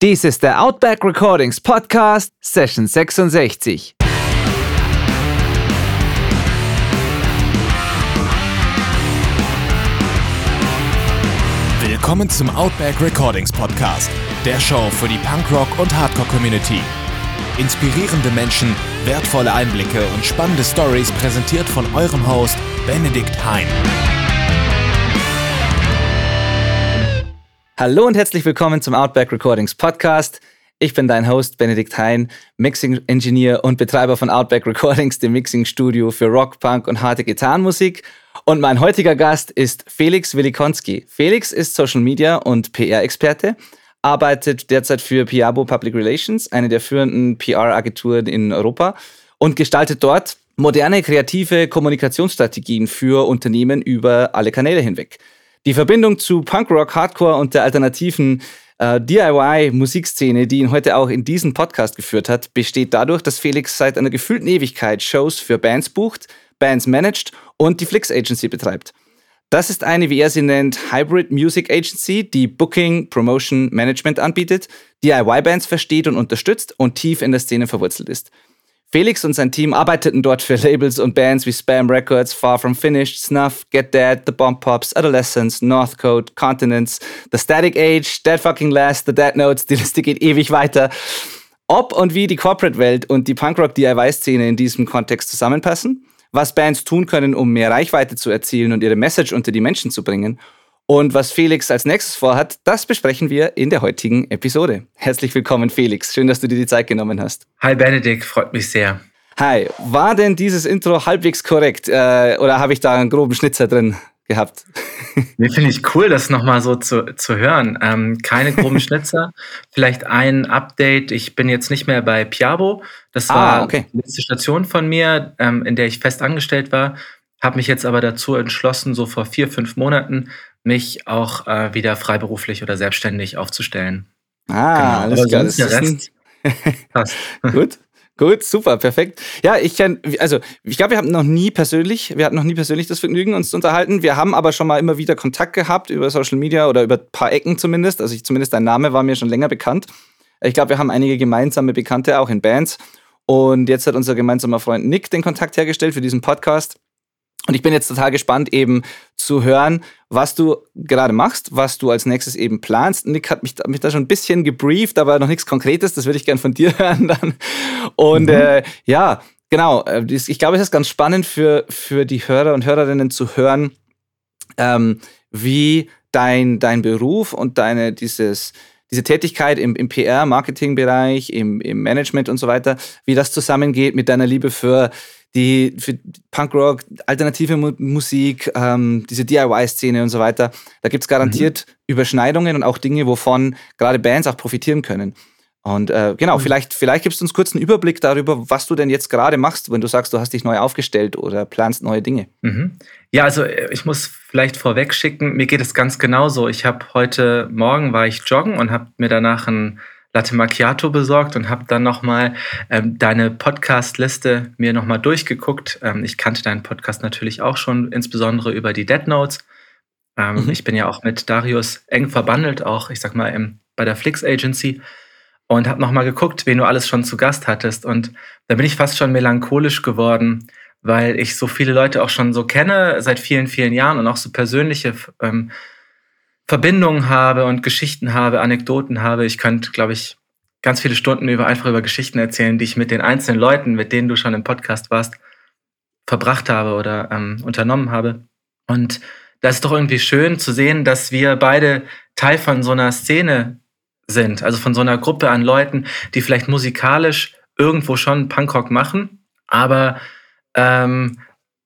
Dies ist der Outback Recordings Podcast, Session 66. Willkommen zum Outback Recordings Podcast, der Show für die Punkrock- und Hardcore-Community. Inspirierende Menschen, wertvolle Einblicke und spannende Stories präsentiert von eurem Host Benedikt Hein. Hallo und herzlich willkommen zum Outback Recordings Podcast. Ich bin dein Host Benedikt Hein, Mixing Engineer und Betreiber von Outback Recordings, dem Mixing Studio für Rock, Punk und harte Gitarrenmusik. Und mein heutiger Gast ist Felix Willikonski. Felix ist Social Media und PR-Experte, arbeitet derzeit für Piabo Public Relations, eine der führenden PR-Agenturen in Europa, und gestaltet dort moderne, kreative Kommunikationsstrategien für Unternehmen über alle Kanäle hinweg. Die Verbindung zu Punkrock, Hardcore und der alternativen äh, DIY-Musikszene, die ihn heute auch in diesen Podcast geführt hat, besteht dadurch, dass Felix seit einer gefühlten Ewigkeit Shows für Bands bucht, Bands managt und die Flix Agency betreibt. Das ist eine, wie er sie nennt, Hybrid Music Agency, die Booking, Promotion, Management anbietet, DIY-Bands versteht und unterstützt und tief in der Szene verwurzelt ist. Felix und sein Team arbeiteten dort für Labels und Bands wie Spam Records, Far From Finished, Snuff, Get Dead, The Bomb Pops, Adolescence, Northcote, Continents, The Static Age, Dead Fucking Last, The Dead Notes, die Liste geht ewig weiter. Ob und wie die Corporate-Welt und die Punkrock-DIY-Szene in diesem Kontext zusammenpassen, was Bands tun können, um mehr Reichweite zu erzielen und ihre Message unter die Menschen zu bringen und was Felix als nächstes vorhat, das besprechen wir in der heutigen Episode. Herzlich willkommen, Felix. Schön, dass du dir die Zeit genommen hast. Hi, Benedikt. Freut mich sehr. Hi. War denn dieses Intro halbwegs korrekt äh, oder habe ich da einen groben Schnitzer drin gehabt? Nee, finde ich cool, das nochmal so zu, zu hören. Ähm, keine groben Schnitzer. Vielleicht ein Update. Ich bin jetzt nicht mehr bei Piabo. Das ah, war ah, okay. die letzte Station von mir, ähm, in der ich fest angestellt war. Habe mich jetzt aber dazu entschlossen, so vor vier, fünf Monaten mich auch äh, wieder freiberuflich oder selbstständig aufzustellen. Ah, genau. alles klar. Das der Rest passt. Gut. Gut, super, perfekt. Ja, ich kenne, also ich glaube, wir haben noch nie persönlich, wir hatten noch nie persönlich das Vergnügen, uns zu unterhalten. Wir haben aber schon mal immer wieder Kontakt gehabt über Social Media oder über ein paar Ecken zumindest. Also ich, zumindest dein Name war mir schon länger bekannt. Ich glaube, wir haben einige gemeinsame Bekannte auch in Bands. Und jetzt hat unser gemeinsamer Freund Nick den Kontakt hergestellt für diesen Podcast. Und ich bin jetzt total gespannt, eben zu hören, was du gerade machst, was du als nächstes eben planst. Nick hat mich, mich da schon ein bisschen gebrieft, aber noch nichts Konkretes. Das würde ich gern von dir hören dann. Und mhm. äh, ja, genau. Äh, ich glaube, es ist ganz spannend für, für die Hörer und Hörerinnen zu hören, ähm, wie dein, dein Beruf und deine dieses diese Tätigkeit im, im PR-Marketing-Bereich, im, im Management und so weiter, wie das zusammengeht mit deiner Liebe für die für Punkrock, alternative Mu Musik, ähm, diese DIY-Szene und so weiter. Da gibt es garantiert mhm. Überschneidungen und auch Dinge, wovon gerade Bands auch profitieren können. Und äh, genau, mhm. vielleicht, vielleicht gibst du uns kurz einen Überblick darüber, was du denn jetzt gerade machst, wenn du sagst, du hast dich neu aufgestellt oder planst neue Dinge. Mhm. Ja, also äh, ich muss vielleicht vorweg schicken, mir geht es ganz genauso. Ich habe heute Morgen war ich joggen und habe mir danach ein Latte Macchiato besorgt und habe dann nochmal ähm, deine Podcast-Liste mir nochmal durchgeguckt. Ähm, ich kannte deinen Podcast natürlich auch schon, insbesondere über die Dead Notes. Ähm, mhm. Ich bin ja auch mit Darius eng verbandelt, auch ich sag mal im, bei der Flix Agency und habe nochmal geguckt, wen du alles schon zu Gast hattest. Und da bin ich fast schon melancholisch geworden, weil ich so viele Leute auch schon so kenne seit vielen, vielen Jahren und auch so persönliche ähm, Verbindungen habe und Geschichten habe, Anekdoten habe. Ich könnte, glaube ich, ganz viele Stunden über einfach über Geschichten erzählen, die ich mit den einzelnen Leuten, mit denen du schon im Podcast warst, verbracht habe oder ähm, unternommen habe. Und das ist doch irgendwie schön zu sehen, dass wir beide Teil von so einer Szene sind, also von so einer Gruppe an Leuten, die vielleicht musikalisch irgendwo schon Punkrock machen, aber ähm,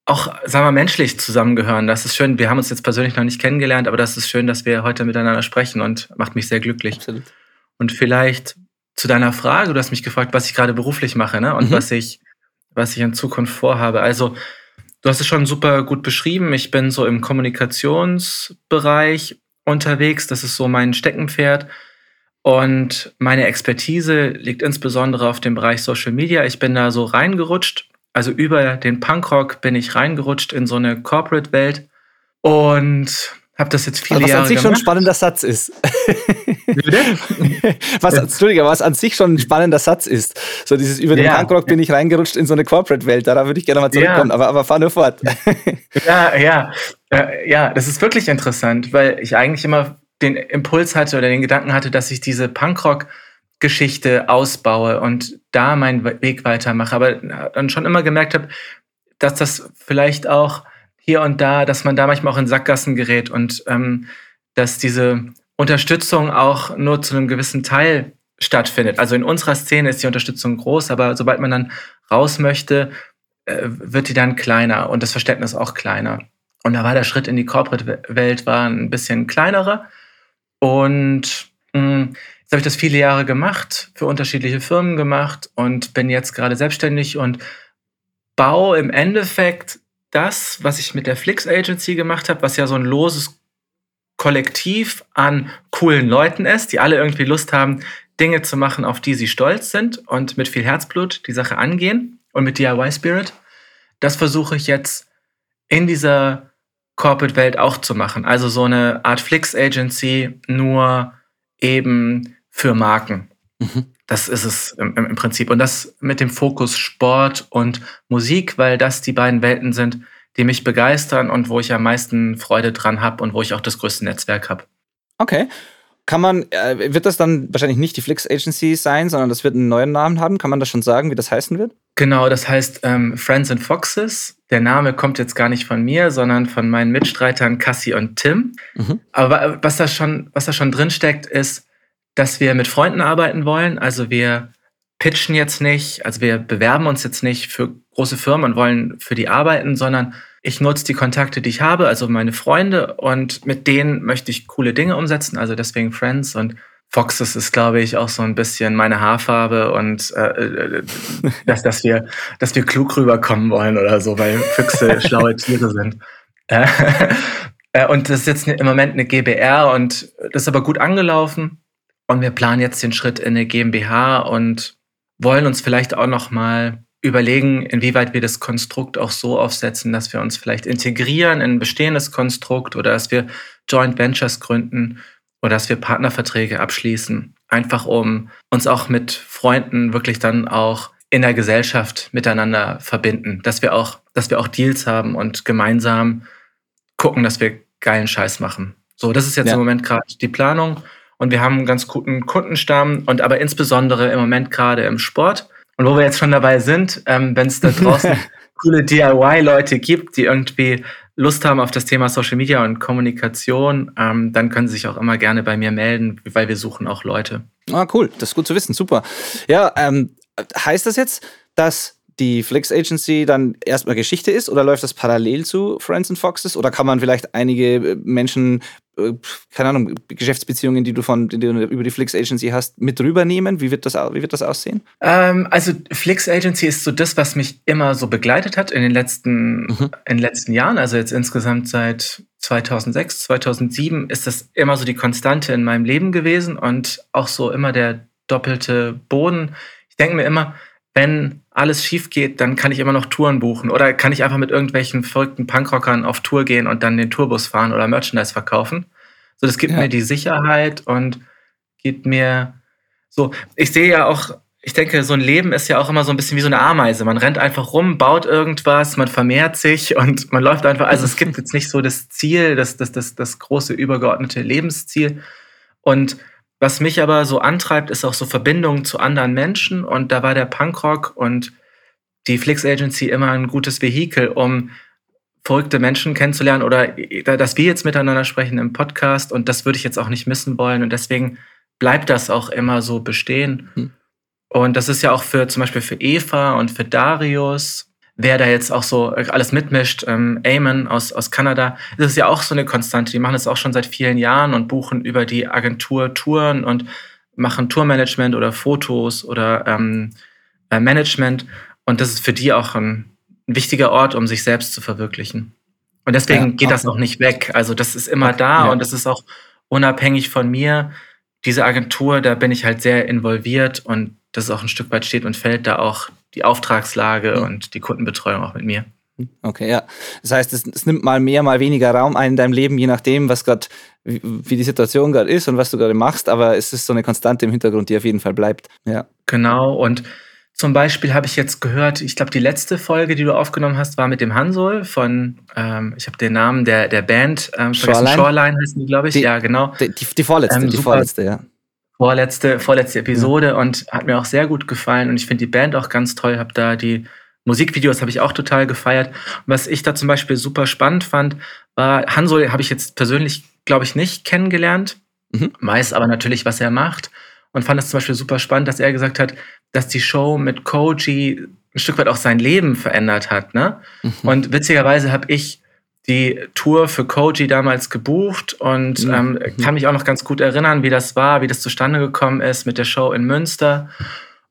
auch, sagen wir, menschlich zusammengehören. Das ist schön. Wir haben uns jetzt persönlich noch nicht kennengelernt, aber das ist schön, dass wir heute miteinander sprechen und macht mich sehr glücklich. Absolut. Und vielleicht zu deiner Frage, du hast mich gefragt, was ich gerade beruflich mache, ne? Und mhm. was ich, was ich in Zukunft vorhabe. Also, du hast es schon super gut beschrieben. Ich bin so im Kommunikationsbereich unterwegs. Das ist so mein Steckenpferd. Und meine Expertise liegt insbesondere auf dem Bereich Social Media. Ich bin da so reingerutscht also über den Punkrock bin ich reingerutscht in so eine Corporate-Welt und habe das jetzt viele also was Jahre Was an sich gemacht. schon ein spannender Satz ist. was, Entschuldigung, was an sich schon ein spannender Satz ist. So dieses über den ja. Punkrock bin ich reingerutscht in so eine Corporate-Welt. Da würde ich gerne mal zurückkommen, ja. aber, aber fahr nur fort. ja, ja. Äh, ja, das ist wirklich interessant, weil ich eigentlich immer den Impuls hatte oder den Gedanken hatte, dass ich diese Punkrock-Geschichte ausbaue und da meinen Weg weitermache. Aber dann schon immer gemerkt habe, dass das vielleicht auch hier und da, dass man da manchmal auch in Sackgassen gerät und ähm, dass diese Unterstützung auch nur zu einem gewissen Teil stattfindet. Also in unserer Szene ist die Unterstützung groß, aber sobald man dann raus möchte, äh, wird die dann kleiner und das Verständnis auch kleiner. Und da war der Schritt in die Corporate-Welt ein bisschen kleinerer. Und mh, jetzt habe ich das viele Jahre gemacht, für unterschiedliche Firmen gemacht und bin jetzt gerade selbstständig und baue im Endeffekt das, was ich mit der Flix Agency gemacht habe, was ja so ein loses Kollektiv an coolen Leuten ist, die alle irgendwie Lust haben, Dinge zu machen, auf die sie stolz sind und mit viel Herzblut die Sache angehen und mit DIY Spirit. Das versuche ich jetzt in dieser Corporate-Welt auch zu machen. Also so eine Art Flix Agency, nur eben für Marken. Mhm. Das ist es im, im, Prinzip. Und das mit dem Fokus Sport und Musik, weil das die beiden Welten sind, die mich begeistern und wo ich am meisten Freude dran habe und wo ich auch das größte Netzwerk habe. Okay. Kann man, äh, wird das dann wahrscheinlich nicht die Flix Agency sein, sondern das wird einen neuen Namen haben? Kann man das schon sagen, wie das heißen wird? Genau, das heißt ähm, Friends and Foxes. Der Name kommt jetzt gar nicht von mir, sondern von meinen Mitstreitern Cassie und Tim. Mhm. Aber was da schon, was da schon drin steckt, ist, dass wir mit Freunden arbeiten wollen. Also wir pitchen jetzt nicht, also wir bewerben uns jetzt nicht für große Firmen und wollen für die arbeiten, sondern ich nutze die Kontakte, die ich habe, also meine Freunde, und mit denen möchte ich coole Dinge umsetzen, also deswegen Friends und Foxes ist, glaube ich, auch so ein bisschen meine Haarfarbe und äh, äh dass, dass, wir, dass wir klug rüberkommen wollen oder so, weil Füchse schlaue Tiere sind. Äh, äh, und das ist jetzt im Moment eine GBR und das ist aber gut angelaufen. Und wir planen jetzt den Schritt in eine GmbH und wollen uns vielleicht auch noch mal überlegen, inwieweit wir das Konstrukt auch so aufsetzen, dass wir uns vielleicht integrieren in ein bestehendes Konstrukt oder dass wir Joint Ventures gründen oder dass wir Partnerverträge abschließen. Einfach um uns auch mit Freunden wirklich dann auch in der Gesellschaft miteinander verbinden, dass wir auch, dass wir auch Deals haben und gemeinsam gucken, dass wir geilen Scheiß machen. So, das ist jetzt ja. im Moment gerade die Planung und wir haben einen ganz guten Kundenstamm und aber insbesondere im Moment gerade im Sport. Und wo wir jetzt schon dabei sind, ähm, wenn es da draußen coole DIY-Leute gibt, die irgendwie Lust haben auf das Thema Social Media und Kommunikation, ähm, dann können sie sich auch immer gerne bei mir melden, weil wir suchen auch Leute. Ah, cool. Das ist gut zu wissen. Super. Ja, ähm, heißt das jetzt, dass die Flix Agency dann erstmal Geschichte ist oder läuft das parallel zu Friends and Foxes oder kann man vielleicht einige äh, Menschen, äh, keine Ahnung, Geschäftsbeziehungen, die du von die du über die Flix Agency hast, mit rübernehmen? Wie wird das, wie wird das aussehen? Ähm, also Flix Agency ist so das, was mich immer so begleitet hat in den letzten, mhm. in den letzten Jahren. Also jetzt insgesamt seit 2006, 2007 ist das immer so die Konstante in meinem Leben gewesen und auch so immer der doppelte Boden. Ich denke mir immer, wenn alles schief geht, dann kann ich immer noch Touren buchen oder kann ich einfach mit irgendwelchen verrückten Punkrockern auf Tour gehen und dann den Tourbus fahren oder Merchandise verkaufen. So, das gibt ja. mir die Sicherheit und gibt mir so, ich sehe ja auch, ich denke, so ein Leben ist ja auch immer so ein bisschen wie so eine Ameise. Man rennt einfach rum, baut irgendwas, man vermehrt sich und man läuft einfach. Also es gibt jetzt nicht so das Ziel, das, das, das, das große übergeordnete Lebensziel. Und was mich aber so antreibt, ist auch so Verbindungen zu anderen Menschen. Und da war der Punkrock und die Flix Agency immer ein gutes Vehikel, um verrückte Menschen kennenzulernen oder dass wir jetzt miteinander sprechen im Podcast. Und das würde ich jetzt auch nicht missen wollen. Und deswegen bleibt das auch immer so bestehen. Hm. Und das ist ja auch für zum Beispiel für Eva und für Darius wer da jetzt auch so alles mitmischt, ähm, Eamon aus, aus Kanada, das ist ja auch so eine Konstante. Die machen das auch schon seit vielen Jahren und buchen über die Agentur Touren und machen Tourmanagement oder Fotos oder ähm, äh, Management. Und das ist für die auch ein, ein, wichtiger Ort, um sich selbst zu verwirklichen. Und deswegen ja, geht das auch nicht weg. Also das ist immer da ja. und das ist auch unabhängig von mir. Diese Agentur, da bin ich halt sehr involviert und das ist auch ein Stück weit steht und fällt da auch die Auftragslage mhm. und die Kundenbetreuung auch mit mir. Okay, ja. Das heißt, es, es, nimmt mal mehr, mal weniger Raum ein in deinem Leben, je nachdem, was gerade, wie, wie, die Situation gerade ist und was du gerade machst, aber es ist so eine Konstante im Hintergrund, die auf jeden Fall bleibt. Ja. Genau, und zum Beispiel habe ich jetzt gehört, ich glaube, die letzte Folge, die du aufgenommen hast, war mit dem Hansol von, ähm, ich habe den Namen der, der Band, ähm, Shoreline. Shoreline heißen die, glaube ich. Die, ja, genau. Die, die, die vorletzte, ähm, die vorletzte, ja. Vorletzte, vorletzte Episode ja. und hat mir auch sehr gut gefallen und ich finde die Band auch ganz toll, habe da die Musikvideos habe ich auch total gefeiert. Und was ich da zum Beispiel super spannend fand, war, Hansol habe ich jetzt persönlich, glaube ich, nicht kennengelernt, mhm. weiß aber natürlich, was er macht und fand es zum Beispiel super spannend, dass er gesagt hat, dass die Show mit Koji ein Stück weit auch sein Leben verändert hat. Ne? Mhm. Und witzigerweise habe ich die Tour für Koji damals gebucht und mhm. ähm, mhm. kann mich auch noch ganz gut erinnern, wie das war, wie das zustande gekommen ist mit der Show in Münster.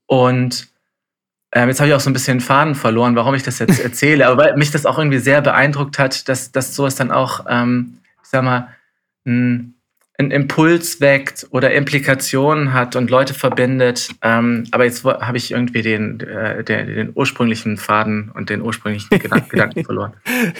Und ähm, jetzt habe ich auch so ein bisschen Faden verloren, warum ich das jetzt erzähle, aber weil mich das auch irgendwie sehr beeindruckt hat, dass, dass sowas dann auch, ähm, ich sag mal, ein einen Impuls weckt oder Implikationen hat und Leute verbindet. Ähm, aber jetzt habe ich irgendwie den, äh, den, den, ursprünglichen Faden und den ursprünglichen Gedanken, Gedanken verloren.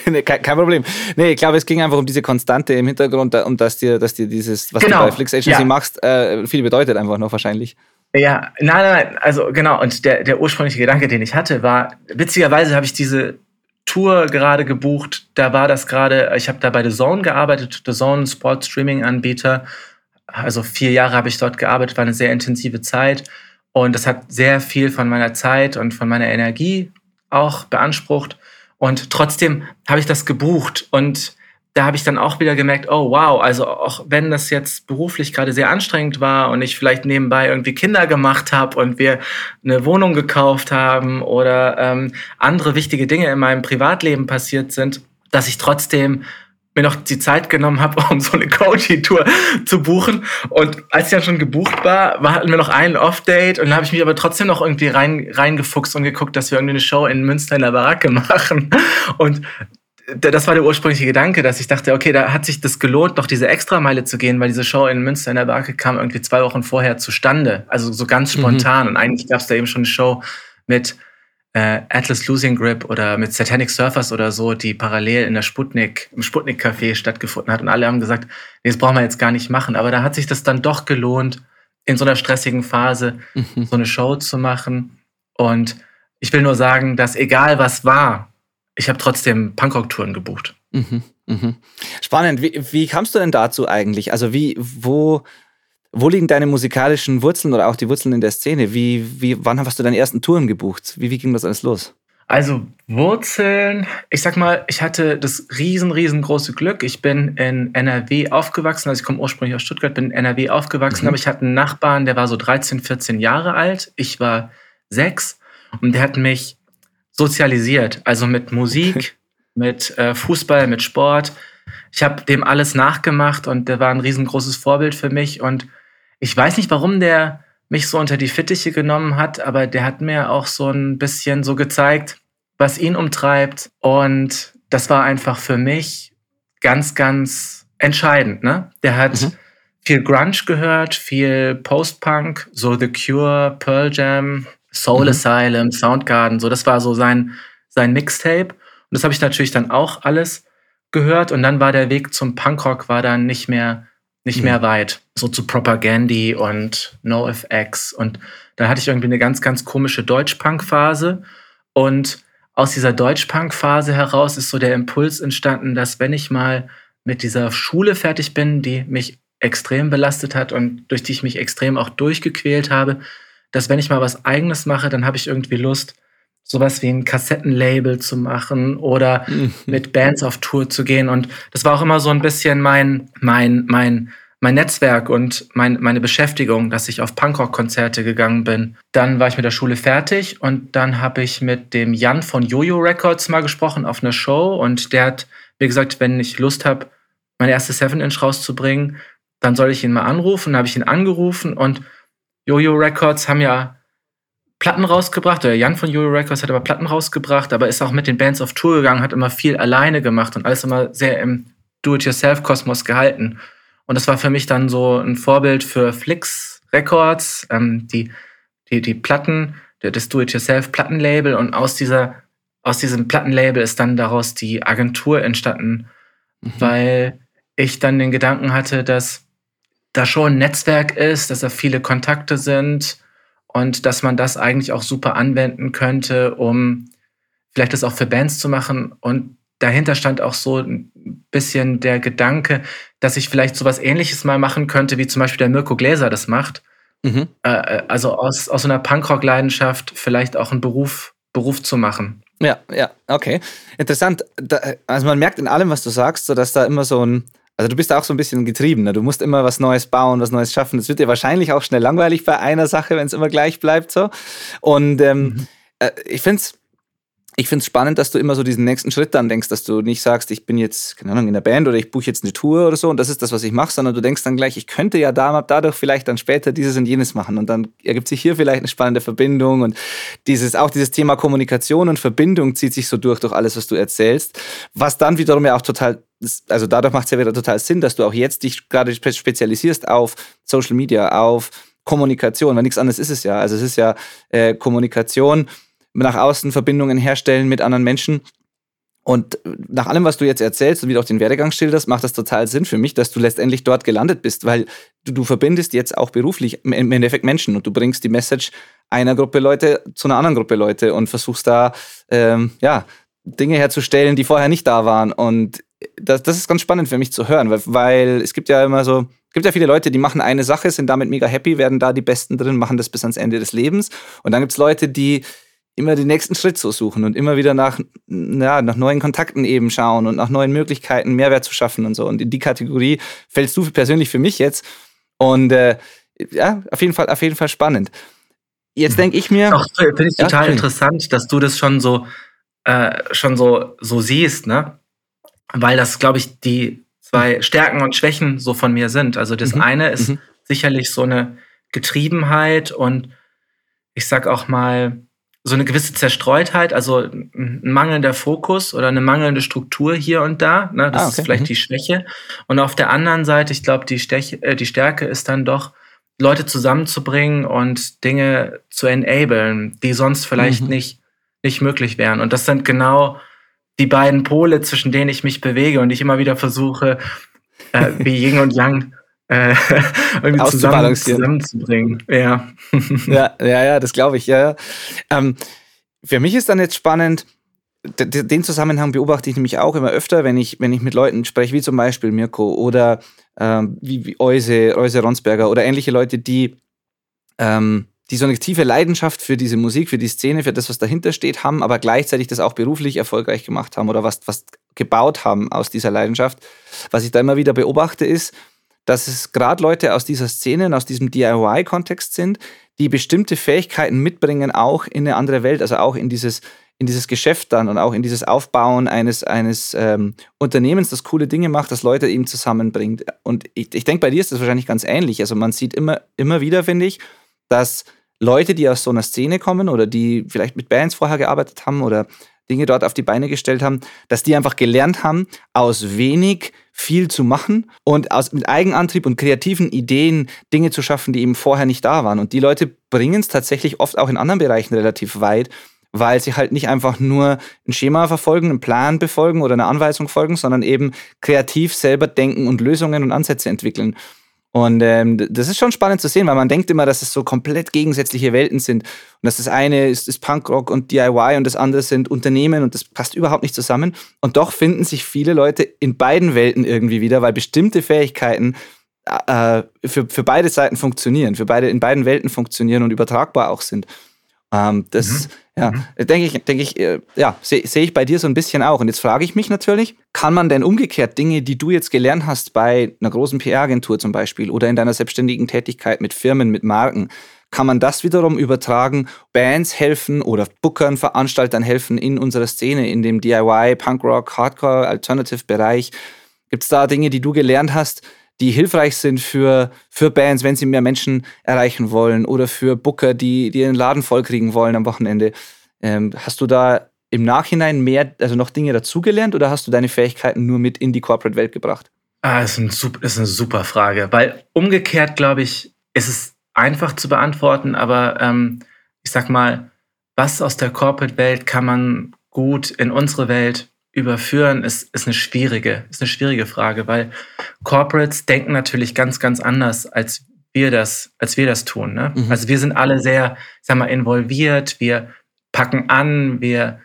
nee, kein, kein, Problem. Nee, ich glaube, es ging einfach um diese Konstante im Hintergrund und dass dir, dass dir dieses, was genau. du bei Flix Agency ja. machst, äh, viel bedeutet einfach noch wahrscheinlich. Ja, nein, nein, also genau. Und der, der ursprüngliche Gedanke, den ich hatte, war, witzigerweise habe ich diese Tour gerade gebucht. Da war das gerade, ich habe da bei The Zone gearbeitet, The Zone Sport Streaming Anbieter. Also vier Jahre habe ich dort gearbeitet, war eine sehr intensive Zeit. Und das hat sehr viel von meiner Zeit und von meiner Energie auch beansprucht. Und trotzdem habe ich das gebucht und da habe ich dann auch wieder gemerkt, oh wow, also auch wenn das jetzt beruflich gerade sehr anstrengend war und ich vielleicht nebenbei irgendwie Kinder gemacht habe und wir eine Wohnung gekauft haben oder ähm, andere wichtige Dinge in meinem Privatleben passiert sind, dass ich trotzdem mir noch die Zeit genommen habe, um so eine Coaching-Tour zu buchen. Und als ich dann schon gebucht war, hatten wir noch einen Off-Date und dann habe ich mich aber trotzdem noch irgendwie rein, reingefuchst und geguckt, dass wir irgendwie eine Show in Münster in der Baracke machen. Und das war der ursprüngliche Gedanke, dass ich dachte, okay, da hat sich das gelohnt, noch diese Extrameile zu gehen, weil diese Show in Münster in der Barke kam irgendwie zwei Wochen vorher zustande. Also so ganz mhm. spontan. Mhm. Und eigentlich gab es da eben schon eine Show mit äh, Atlas Losing Grip oder mit Satanic Surfers oder so, die parallel in der Sputnik, im Sputnik-Café stattgefunden hat. Und alle haben gesagt, nee, das brauchen wir jetzt gar nicht machen. Aber da hat sich das dann doch gelohnt, in so einer stressigen Phase mhm. so eine Show zu machen. Und ich will nur sagen, dass egal was war, ich habe trotzdem Punkrock-Touren gebucht. Mhm, mhm. Spannend. Wie, wie kamst du denn dazu eigentlich? Also wie, wo, wo liegen deine musikalischen Wurzeln oder auch die Wurzeln in der Szene? Wie, wie, wann hast du deine ersten Touren gebucht? Wie, wie ging das alles los? Also Wurzeln, ich sag mal, ich hatte das riesen, riesengroße Glück. Ich bin in NRW aufgewachsen, also ich komme ursprünglich aus Stuttgart, bin in NRW aufgewachsen, mhm. aber ich hatte einen Nachbarn, der war so 13, 14 Jahre alt. Ich war sechs und der hat mich sozialisiert, also mit Musik, mit äh, Fußball, mit Sport. Ich habe dem alles nachgemacht und der war ein riesengroßes Vorbild für mich. Und ich weiß nicht, warum der mich so unter die Fittiche genommen hat, aber der hat mir auch so ein bisschen so gezeigt, was ihn umtreibt. Und das war einfach für mich ganz, ganz entscheidend. Ne? Der hat mhm. viel Grunge gehört, viel Post-Punk, so The Cure, Pearl Jam, Soul mhm. Asylum, Soundgarden, so das war so sein, sein Mixtape. Und das habe ich natürlich dann auch alles gehört. Und dann war der Weg zum Punkrock war dann nicht mehr, nicht mhm. mehr weit. So zu Propagandy und NoFX. Und dann hatte ich irgendwie eine ganz, ganz komische Deutsch-Punk-Phase. Und aus dieser Deutsch-Punk-Phase heraus ist so der Impuls entstanden, dass wenn ich mal mit dieser Schule fertig bin, die mich extrem belastet hat und durch die ich mich extrem auch durchgequält habe, dass wenn ich mal was eigenes mache, dann habe ich irgendwie Lust, sowas wie ein Kassettenlabel zu machen oder mhm. mit Bands auf Tour zu gehen. Und das war auch immer so ein bisschen mein, mein, mein, mein Netzwerk und mein, meine Beschäftigung, dass ich auf Punkrock-Konzerte gegangen bin. Dann war ich mit der Schule fertig und dann habe ich mit dem Jan von Jojo Records mal gesprochen auf einer Show und der hat mir gesagt, wenn ich Lust habe, meine erste 7-Inch rauszubringen, dann soll ich ihn mal anrufen. Dann habe ich ihn angerufen und Jojo Records haben ja Platten rausgebracht, oder Jan von Jojo Records hat aber Platten rausgebracht, aber ist auch mit den Bands auf Tour gegangen, hat immer viel alleine gemacht und alles immer sehr im Do-it-yourself-Kosmos gehalten. Und das war für mich dann so ein Vorbild für Flix Records, ähm, die, die, die Platten, das Do-it-yourself-Plattenlabel und aus dieser aus diesem Plattenlabel ist dann daraus die Agentur entstanden, mhm. weil ich dann den Gedanken hatte, dass da schon ein Netzwerk ist, dass da viele Kontakte sind und dass man das eigentlich auch super anwenden könnte, um vielleicht das auch für Bands zu machen. Und dahinter stand auch so ein bisschen der Gedanke, dass ich vielleicht sowas ähnliches mal machen könnte, wie zum Beispiel der Mirko Gläser das macht. Mhm. Äh, äh also aus, aus so einer Punkrock-Leidenschaft vielleicht auch einen Beruf, Beruf zu machen. Ja, ja, okay. Interessant. Da, also man merkt in allem, was du sagst, so dass da immer so ein, also du bist auch so ein bisschen getrieben. Ne? Du musst immer was Neues bauen, was Neues schaffen. Es wird dir wahrscheinlich auch schnell langweilig bei einer Sache, wenn es immer gleich bleibt. So. Und ähm, mhm. äh, ich finde es ich finde es spannend, dass du immer so diesen nächsten Schritt dann denkst, dass du nicht sagst, ich bin jetzt, keine Ahnung, in der Band oder ich buche jetzt eine Tour oder so und das ist das, was ich mache, sondern du denkst dann gleich, ich könnte ja dadurch vielleicht dann später dieses und jenes machen und dann ergibt sich hier vielleicht eine spannende Verbindung und dieses, auch dieses Thema Kommunikation und Verbindung zieht sich so durch, durch alles, was du erzählst, was dann wiederum ja auch total, also dadurch macht es ja wieder total Sinn, dass du auch jetzt dich gerade spezialisierst auf Social Media, auf Kommunikation, weil nichts anderes ist es ja. Also es ist ja äh, Kommunikation, nach außen Verbindungen herstellen mit anderen Menschen. Und nach allem, was du jetzt erzählst und wie du auch den Werdegang schilderst, macht das total Sinn für mich, dass du letztendlich dort gelandet bist, weil du, du verbindest jetzt auch beruflich im Endeffekt Menschen und du bringst die Message einer Gruppe Leute zu einer anderen Gruppe Leute und versuchst da ähm, ja, Dinge herzustellen, die vorher nicht da waren. Und das, das ist ganz spannend für mich zu hören, weil, weil es gibt ja immer so, es gibt ja viele Leute, die machen eine Sache, sind damit mega happy, werden da die Besten drin, machen das bis ans Ende des Lebens. Und dann gibt es Leute, die immer den nächsten Schritt zu suchen und immer wieder nach, ja, nach neuen Kontakten eben schauen und nach neuen Möglichkeiten Mehrwert zu schaffen und so. Und in die Kategorie fällst du persönlich für mich jetzt. Und äh, ja, auf jeden Fall, auf jeden Fall spannend. Jetzt denke ich mir. Finde ich total ja, interessant, dass du das schon so, äh, schon so, so siehst, ne? Weil das, glaube ich, die zwei Stärken und Schwächen so von mir sind. Also das mhm. eine ist mhm. sicherlich so eine Getriebenheit und ich sag auch mal, so eine gewisse Zerstreutheit, also ein mangelnder Fokus oder eine mangelnde Struktur hier und da. Ne? Das ah, okay. ist vielleicht mhm. die Schwäche. Und auf der anderen Seite, ich glaube, die, äh, die Stärke ist dann doch, Leute zusammenzubringen und Dinge zu enablen, die sonst vielleicht mhm. nicht, nicht möglich wären. Und das sind genau die beiden Pole, zwischen denen ich mich bewege und ich immer wieder versuche, äh, wie Yin und Yang äh, irgendwie zusammen, zusammenzubringen. Ja. ja, ja, ja, das glaube ich. Ja, ja. Ähm, für mich ist dann jetzt spannend, den Zusammenhang beobachte ich nämlich auch immer öfter, wenn ich, wenn ich mit Leuten spreche, wie zum Beispiel Mirko oder ähm, wie, wie Euse, Euse Ronsberger oder ähnliche Leute, die, ähm, die so eine tiefe Leidenschaft für diese Musik, für die Szene, für das, was dahinter steht, haben, aber gleichzeitig das auch beruflich erfolgreich gemacht haben oder was, was gebaut haben aus dieser Leidenschaft. Was ich da immer wieder beobachte, ist, dass es gerade Leute aus dieser Szene, aus diesem DIY-Kontext sind, die bestimmte Fähigkeiten mitbringen, auch in eine andere Welt, also auch in dieses, in dieses Geschäft dann und auch in dieses Aufbauen eines, eines ähm, Unternehmens, das coole Dinge macht, das Leute eben zusammenbringt. Und ich, ich denke, bei dir ist das wahrscheinlich ganz ähnlich. Also man sieht immer, immer wieder, finde ich, dass Leute, die aus so einer Szene kommen oder die vielleicht mit Bands vorher gearbeitet haben oder Dinge dort auf die Beine gestellt haben, dass die einfach gelernt haben, aus wenig viel zu machen und aus, mit Eigenantrieb und kreativen Ideen Dinge zu schaffen, die eben vorher nicht da waren. Und die Leute bringen es tatsächlich oft auch in anderen Bereichen relativ weit, weil sie halt nicht einfach nur ein Schema verfolgen, einen Plan befolgen oder eine Anweisung folgen, sondern eben kreativ selber denken und Lösungen und Ansätze entwickeln. Und ähm, das ist schon spannend zu sehen, weil man denkt immer, dass es so komplett gegensätzliche Welten sind. Und dass das eine ist, ist Punkrock und DIY und das andere sind Unternehmen und das passt überhaupt nicht zusammen. Und doch finden sich viele Leute in beiden Welten irgendwie wieder, weil bestimmte Fähigkeiten äh, für, für beide Seiten funktionieren, für beide in beiden Welten funktionieren und übertragbar auch sind. Ähm, das, mhm. Ja, mhm. denke ich, denke ich, äh, ja, sehe seh ich bei dir so ein bisschen auch. Und jetzt frage ich mich natürlich, kann man denn umgekehrt Dinge, die du jetzt gelernt hast bei einer großen PR-Agentur zum Beispiel oder in deiner selbstständigen Tätigkeit mit Firmen, mit Marken, kann man das wiederum übertragen, Bands helfen oder Bookern, Veranstaltern helfen in unserer Szene, in dem DIY, Punkrock, Hardcore, Alternative-Bereich? Gibt es da Dinge, die du gelernt hast, die hilfreich sind für, für Bands, wenn sie mehr Menschen erreichen wollen oder für Booker, die, die ihren Laden vollkriegen wollen am Wochenende. Ähm, hast du da im Nachhinein mehr, also noch Dinge dazugelernt oder hast du deine Fähigkeiten nur mit in die Corporate-Welt gebracht? Ah, ist, ein, ist eine super Frage, weil umgekehrt, glaube ich, ist es einfach zu beantworten, aber ähm, ich sag mal, was aus der Corporate-Welt kann man gut in unsere Welt überführen, ist, ist eine schwierige, ist eine schwierige Frage, weil Corporates denken natürlich ganz, ganz anders, als wir das, als wir das tun. Ne? Mhm. Also wir sind alle sehr, sag mal, involviert, wir packen an, wir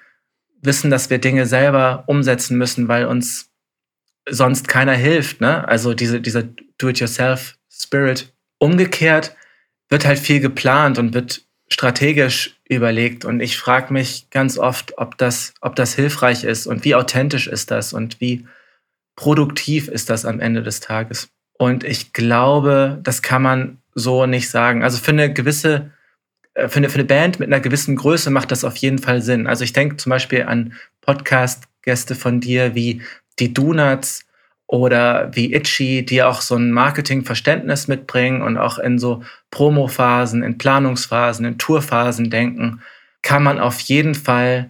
wissen, dass wir Dinge selber umsetzen müssen, weil uns sonst keiner hilft. Ne? Also diese, dieser Do-it-yourself-Spirit. Umgekehrt wird halt viel geplant und wird strategisch überlegt. Und ich frage mich ganz oft, ob das, ob das hilfreich ist und wie authentisch ist das und wie produktiv ist das am Ende des Tages. Und ich glaube, das kann man so nicht sagen. Also für eine gewisse, äh, für eine, für eine Band mit einer gewissen Größe macht das auf jeden Fall Sinn. Also ich denke zum Beispiel an Podcast-Gäste von dir wie die Donuts oder wie Itchy, die auch so ein Marketingverständnis mitbringen und auch in so Promophasen, in Planungsphasen, in Tourphasen denken, kann man auf jeden Fall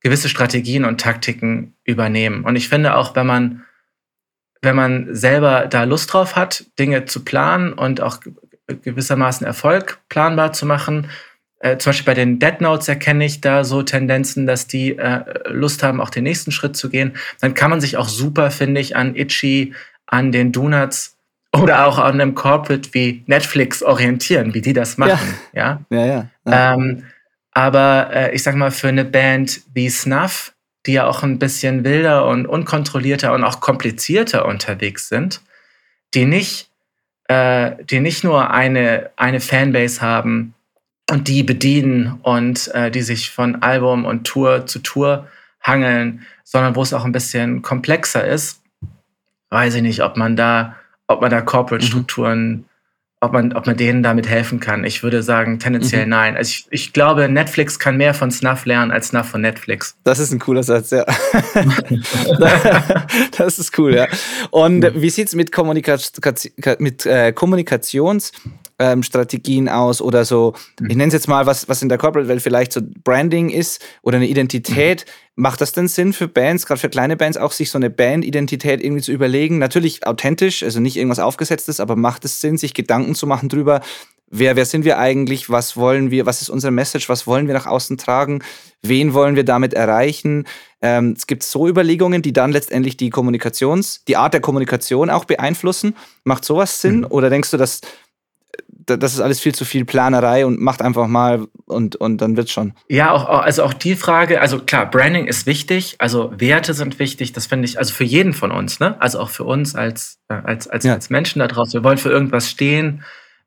gewisse Strategien und Taktiken übernehmen. Und ich finde auch, wenn man, wenn man selber da Lust drauf hat, Dinge zu planen und auch gewissermaßen Erfolg planbar zu machen, äh, zum Beispiel bei den Dead Notes erkenne ich da so Tendenzen, dass die äh, Lust haben, auch den nächsten Schritt zu gehen. Dann kann man sich auch super, finde ich, an Itchy, an den Donuts oder auch an einem Corporate wie Netflix orientieren, wie die das machen. Ja, ja, ja. ja. Ähm, aber äh, ich sag mal, für eine Band wie Snuff, die ja auch ein bisschen wilder und unkontrollierter und auch komplizierter unterwegs sind, die nicht, äh, die nicht nur eine, eine Fanbase haben, und die bedienen und äh, die sich von Album und Tour zu Tour hangeln, sondern wo es auch ein bisschen komplexer ist, weiß ich nicht, ob man da, ob man da Corporate-Strukturen, mhm. ob man, ob man denen damit helfen kann. Ich würde sagen, tendenziell mhm. nein. Also ich, ich glaube, Netflix kann mehr von Snuff lernen als Snuff von Netflix. Das ist ein cooler Satz, ja. das ist cool, ja. Und wie sieht es mit, Kommunika mit äh, Kommunikations- ähm, Strategien aus oder so, mhm. ich nenne es jetzt mal, was, was in der Corporate-Welt vielleicht so Branding ist oder eine Identität. Mhm. Macht das denn Sinn für Bands, gerade für kleine Bands, auch sich so eine Band-Identität irgendwie zu überlegen? Natürlich authentisch, also nicht irgendwas Aufgesetztes, aber macht es Sinn, sich Gedanken zu machen drüber, wer, wer sind wir eigentlich, was wollen wir, was ist unsere Message, was wollen wir nach außen tragen, wen wollen wir damit erreichen. Ähm, es gibt so Überlegungen, die dann letztendlich die Kommunikations, die Art der Kommunikation auch beeinflussen. Macht sowas Sinn? Mhm. Oder denkst du, dass das ist alles viel zu viel Planerei und macht einfach mal und, und dann wird's schon. Ja, auch, also auch die Frage, also klar, Branding ist wichtig, also Werte sind wichtig, das finde ich, also für jeden von uns, ne? Also auch für uns als, äh, als, als, ja. als Menschen da draußen. Wir wollen für irgendwas stehen,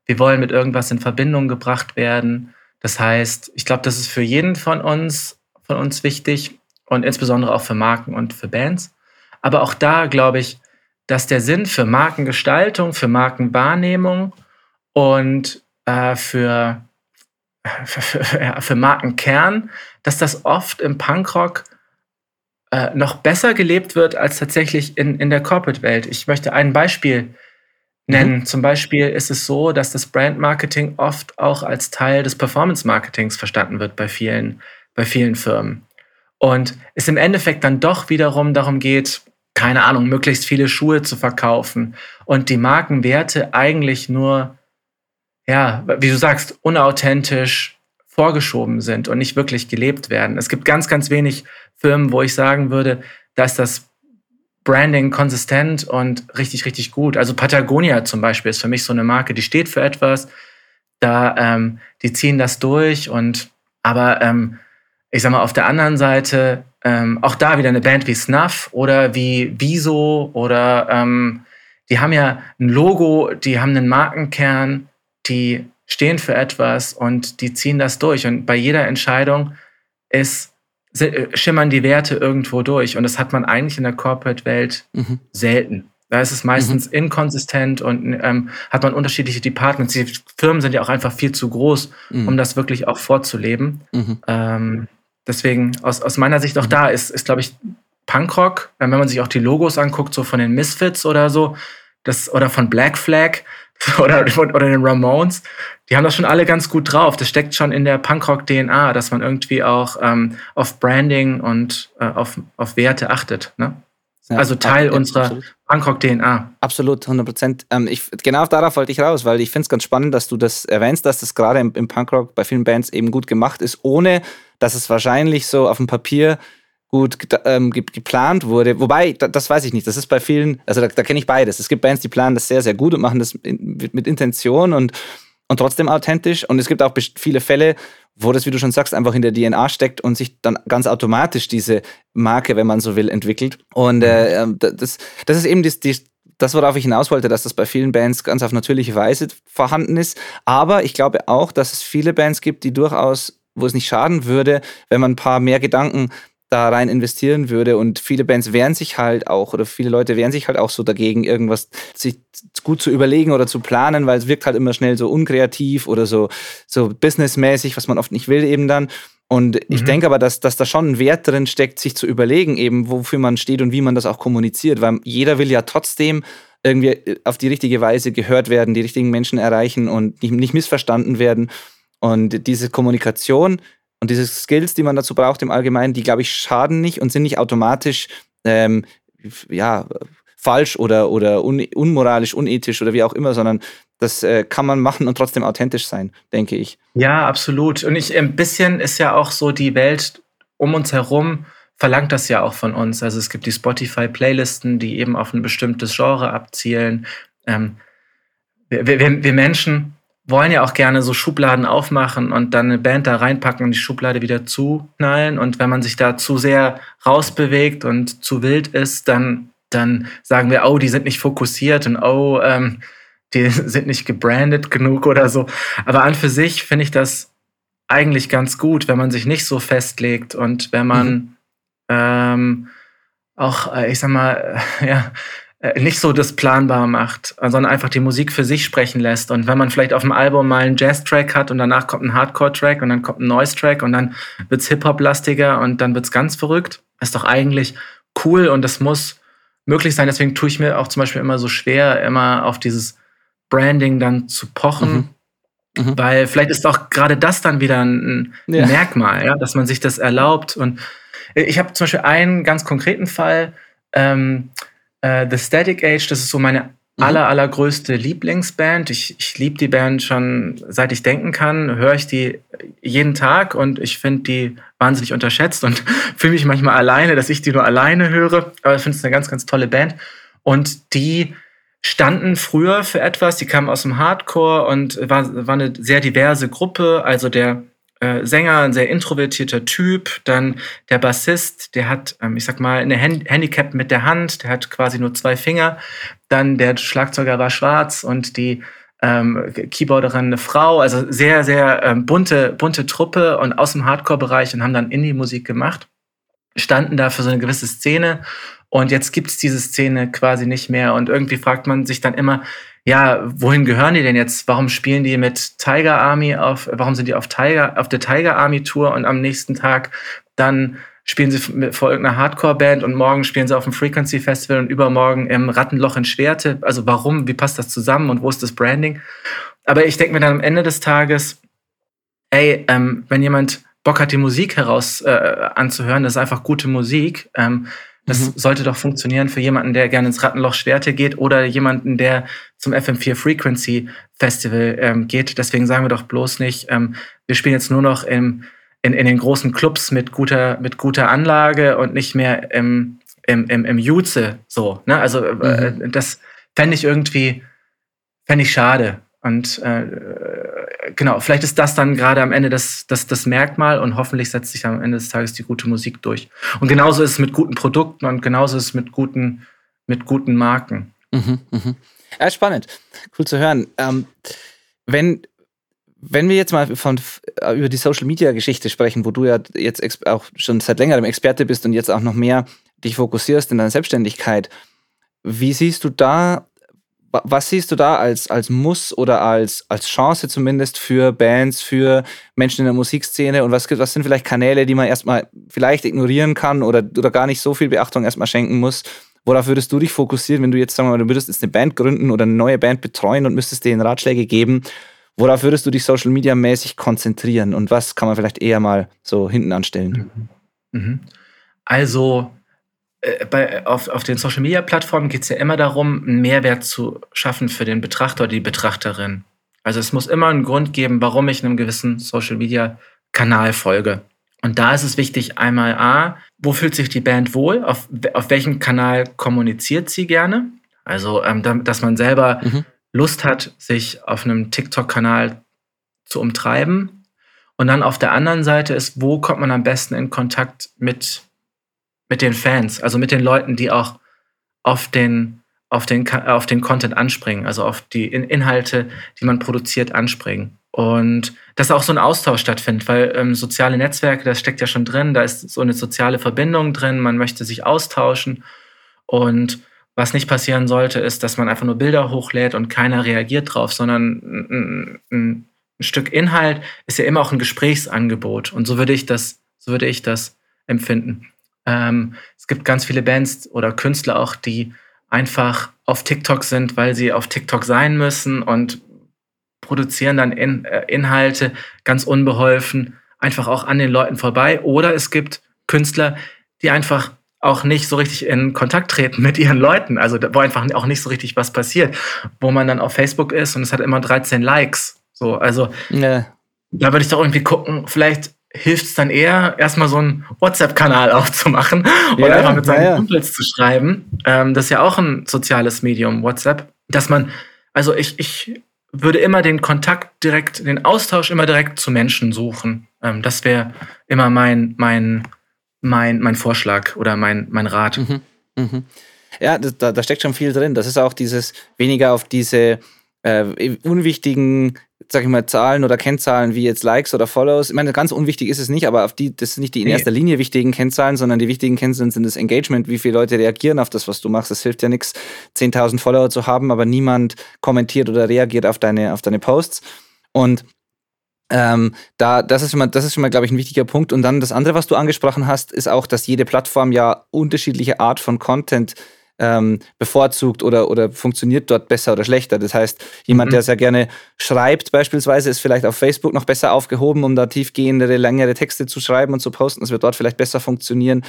wir wollen mit irgendwas in Verbindung gebracht werden. Das heißt, ich glaube, das ist für jeden von uns, von uns wichtig und insbesondere auch für Marken und für Bands. Aber auch da glaube ich, dass der Sinn für Markengestaltung, für Markenwahrnehmung und äh, für, für, für, ja, für Markenkern, dass das oft im Punkrock äh, noch besser gelebt wird als tatsächlich in, in der Corporate-Welt. Ich möchte ein Beispiel nennen. Mhm. Zum Beispiel ist es so, dass das Brand-Marketing oft auch als Teil des Performance-Marketings verstanden wird bei vielen, bei vielen Firmen. Und es im Endeffekt dann doch wiederum darum geht, keine Ahnung, möglichst viele Schuhe zu verkaufen und die Markenwerte eigentlich nur ja, wie du sagst, unauthentisch vorgeschoben sind und nicht wirklich gelebt werden. Es gibt ganz, ganz wenig Firmen, wo ich sagen würde, dass das Branding konsistent und richtig, richtig gut. Also Patagonia zum Beispiel ist für mich so eine Marke, die steht für etwas, da ähm, die ziehen das durch und aber ähm, ich sag mal auf der anderen Seite ähm, auch da wieder eine Band wie Snuff oder wie Wieso oder ähm, die haben ja ein Logo, die haben einen Markenkern, die stehen für etwas und die ziehen das durch. Und bei jeder Entscheidung ist, äh, schimmern die Werte irgendwo durch. Und das hat man eigentlich in der Corporate-Welt mhm. selten. Da ist es meistens mhm. inkonsistent und ähm, hat man unterschiedliche Departments. Die Firmen sind ja auch einfach viel zu groß, mhm. um das wirklich auch vorzuleben. Mhm. Ähm, deswegen, aus, aus meiner Sicht auch mhm. da ist, ist glaube ich, Punkrock, wenn man sich auch die Logos anguckt, so von den Misfits oder so, das, oder von Black Flag, oder, oder den Ramones, die haben das schon alle ganz gut drauf. Das steckt schon in der Punkrock-DNA, dass man irgendwie auch ähm, auf Branding und äh, auf, auf Werte achtet. Ne? Ja, also Teil ja, unserer Punkrock-DNA. Absolut, 100 Prozent. Ähm, genau darauf wollte ich raus, weil ich finde es ganz spannend, dass du das erwähnst, dass das gerade im, im Punkrock bei vielen Bands eben gut gemacht ist, ohne dass es wahrscheinlich so auf dem Papier gut ähm, geplant wurde. Wobei, das weiß ich nicht. Das ist bei vielen, also da, da kenne ich beides. Es gibt Bands, die planen das sehr, sehr gut und machen das mit, mit Intention und, und trotzdem authentisch. Und es gibt auch viele Fälle, wo das, wie du schon sagst, einfach in der DNA steckt und sich dann ganz automatisch diese Marke, wenn man so will, entwickelt. Und äh, ähm, das, das ist eben die, die, das, worauf ich hinaus wollte, dass das bei vielen Bands ganz auf natürliche Weise vorhanden ist. Aber ich glaube auch, dass es viele Bands gibt, die durchaus, wo es nicht schaden würde, wenn man ein paar mehr Gedanken da rein investieren würde. Und viele Bands wehren sich halt auch, oder viele Leute wehren sich halt auch so dagegen, irgendwas sich gut zu überlegen oder zu planen, weil es wirkt halt immer schnell so unkreativ oder so, so businessmäßig, was man oft nicht will eben dann. Und mhm. ich denke aber, dass, dass da schon ein Wert drin steckt, sich zu überlegen, eben wofür man steht und wie man das auch kommuniziert, weil jeder will ja trotzdem irgendwie auf die richtige Weise gehört werden, die richtigen Menschen erreichen und nicht, nicht missverstanden werden. Und diese Kommunikation und diese Skills, die man dazu braucht im Allgemeinen, die, glaube ich, schaden nicht und sind nicht automatisch ähm, ja, falsch oder, oder un unmoralisch, unethisch oder wie auch immer, sondern das äh, kann man machen und trotzdem authentisch sein, denke ich. Ja, absolut. Und ich, ein bisschen ist ja auch so die Welt um uns herum verlangt das ja auch von uns. Also es gibt die Spotify-Playlisten, die eben auf ein bestimmtes Genre abzielen. Ähm, wir, wir, wir Menschen wollen ja auch gerne so Schubladen aufmachen und dann eine Band da reinpacken und die Schublade wieder zuknallen. Und wenn man sich da zu sehr rausbewegt und zu wild ist, dann, dann sagen wir, oh, die sind nicht fokussiert und oh, ähm, die sind nicht gebrandet genug oder so. Aber an für sich finde ich das eigentlich ganz gut, wenn man sich nicht so festlegt und wenn man mhm. ähm, auch, äh, ich sag mal, ja, nicht so das planbar macht, sondern einfach die Musik für sich sprechen lässt. Und wenn man vielleicht auf dem Album mal einen Jazz-Track hat und danach kommt ein Hardcore-Track und dann kommt ein Noise-Track und dann wird's Hip-Hop-lastiger und dann wird's ganz verrückt, ist doch eigentlich cool und das muss möglich sein. Deswegen tue ich mir auch zum Beispiel immer so schwer, immer auf dieses Branding dann zu pochen. Mhm. Mhm. Weil vielleicht ist auch gerade das dann wieder ein, ein ja. Merkmal, ja, dass man sich das erlaubt. Und ich habe zum Beispiel einen ganz konkreten Fall, ähm, äh, The Static Age, das ist so meine mhm. aller, allergrößte Lieblingsband. Ich, ich liebe die Band schon seit ich denken kann, höre ich die jeden Tag und ich finde die wahnsinnig unterschätzt und fühle mich manchmal alleine, dass ich die nur alleine höre. Aber ich finde es eine ganz, ganz tolle Band. Und die standen früher für etwas, die kamen aus dem Hardcore und war, war eine sehr diverse Gruppe. Also der äh, Sänger, ein sehr introvertierter Typ. Dann der Bassist, der hat, ähm, ich sag mal, eine Hand Handicap mit der Hand, der hat quasi nur zwei Finger. Dann der Schlagzeuger war schwarz und die ähm, Keyboarderin eine Frau. Also sehr, sehr ähm, bunte, bunte Truppe und aus dem Hardcore-Bereich und haben dann Indie-Musik gemacht. Standen da für so eine gewisse Szene. Und jetzt gibt es diese Szene quasi nicht mehr. Und irgendwie fragt man sich dann immer, ja, wohin gehören die denn jetzt? Warum spielen die mit Tiger Army auf, warum sind die auf Tiger, auf der Tiger Army Tour und am nächsten Tag dann spielen sie vor irgendeiner Hardcore-Band und morgen spielen sie auf dem Frequency Festival und übermorgen im Rattenloch in Schwerte. Also warum? Wie passt das zusammen und wo ist das Branding? Aber ich denke mir dann am Ende des Tages, ey, ähm, wenn jemand Bock hat, die Musik heraus äh, anzuhören, das ist einfach gute Musik. Ähm, das mhm. sollte doch funktionieren für jemanden, der gerne ins Rattenloch Schwerte geht oder jemanden, der zum FM4 Frequency Festival ähm, geht. Deswegen sagen wir doch bloß nicht, ähm, wir spielen jetzt nur noch im, in, in den großen Clubs mit guter, mit guter Anlage und nicht mehr im, im, im, im Jutze so. Ne? Also äh, mhm. das fände ich irgendwie, fände ich schade. Und äh, genau, vielleicht ist das dann gerade am Ende das, das, das Merkmal und hoffentlich setzt sich am Ende des Tages die gute Musik durch. Und genauso ist es mit guten Produkten und genauso ist es mit guten, mit guten Marken. Mhm, mh. Ja, spannend. Cool zu hören. Ähm, wenn, wenn wir jetzt mal von, äh, über die Social Media Geschichte sprechen, wo du ja jetzt auch schon seit längerem Experte bist und jetzt auch noch mehr dich fokussierst in deiner Selbstständigkeit, wie siehst du da was siehst du da als, als Muss oder als, als Chance zumindest für Bands, für Menschen in der Musikszene und was, was sind vielleicht Kanäle, die man erstmal vielleicht ignorieren kann oder, oder gar nicht so viel Beachtung erstmal schenken muss? Worauf würdest du dich fokussieren, wenn du jetzt, sagen wir mal, du würdest jetzt eine Band gründen oder eine neue Band betreuen und müsstest denen Ratschläge geben? Worauf würdest du dich Social Media mäßig konzentrieren und was kann man vielleicht eher mal so hinten anstellen? Mhm. mhm. Also, äh, bei, auf, auf den Social Media Plattformen geht es ja immer darum, einen Mehrwert zu schaffen für den Betrachter oder die Betrachterin. Also es muss immer einen Grund geben, warum ich einem gewissen Social Media Kanal folge. Und da ist es wichtig, einmal A, wo fühlt sich die Band wohl? Auf, auf welchem Kanal kommuniziert sie gerne? Also, ähm, dass man selber mhm. Lust hat, sich auf einem TikTok-Kanal zu umtreiben. Und dann auf der anderen Seite ist, wo kommt man am besten in Kontakt mit, mit den Fans, also mit den Leuten, die auch auf den, auf den, auf den Content anspringen, also auf die Inhalte, die man produziert, anspringen. Und dass auch so ein Austausch stattfindet, weil ähm, soziale Netzwerke, das steckt ja schon drin, da ist so eine soziale Verbindung drin, man möchte sich austauschen. Und was nicht passieren sollte, ist, dass man einfach nur Bilder hochlädt und keiner reagiert drauf, sondern ein, ein, ein Stück Inhalt ist ja immer auch ein Gesprächsangebot. Und so würde ich das, so würde ich das empfinden. Ähm, es gibt ganz viele Bands oder Künstler auch, die einfach auf TikTok sind, weil sie auf TikTok sein müssen und produzieren dann in, äh, Inhalte ganz unbeholfen, einfach auch an den Leuten vorbei. Oder es gibt Künstler, die einfach auch nicht so richtig in Kontakt treten mit ihren Leuten, also wo einfach auch nicht so richtig was passiert, wo man dann auf Facebook ist und es hat immer 13 Likes. So, also ja. da würde ich doch irgendwie gucken, vielleicht hilft es dann eher, erstmal so einen WhatsApp-Kanal aufzumachen und ja, einfach mit seinen ja, Kumpels zu schreiben. Ähm, das ist ja auch ein soziales Medium, WhatsApp, dass man, also ich, ich würde immer den Kontakt direkt, den Austausch immer direkt zu Menschen suchen. Ähm, das wäre immer mein, mein, mein, mein Vorschlag oder mein, mein Rat. Mhm, mhm. Ja, da, da steckt schon viel drin. Das ist auch dieses weniger auf diese äh, unwichtigen, sag ich mal, Zahlen oder Kennzahlen wie jetzt Likes oder Follows. Ich meine, ganz unwichtig ist es nicht, aber auf die, das sind nicht die in erster Linie wichtigen Kennzahlen, sondern die wichtigen Kennzahlen sind das Engagement, wie viele Leute reagieren auf das, was du machst. Das hilft ja nichts, 10.000 Follower zu haben, aber niemand kommentiert oder reagiert auf deine, auf deine Posts. Und ähm, da, das ist schon mal, das ist schon mal, glaube ich, ein wichtiger Punkt. Und dann das andere, was du angesprochen hast, ist auch, dass jede Plattform ja unterschiedliche Art von Content ähm, bevorzugt oder, oder funktioniert dort besser oder schlechter. Das heißt, jemand, mhm. der sehr gerne schreibt, beispielsweise, ist vielleicht auf Facebook noch besser aufgehoben, um da tiefgehendere, längere Texte zu schreiben und zu posten. Das wird dort vielleicht besser funktionieren.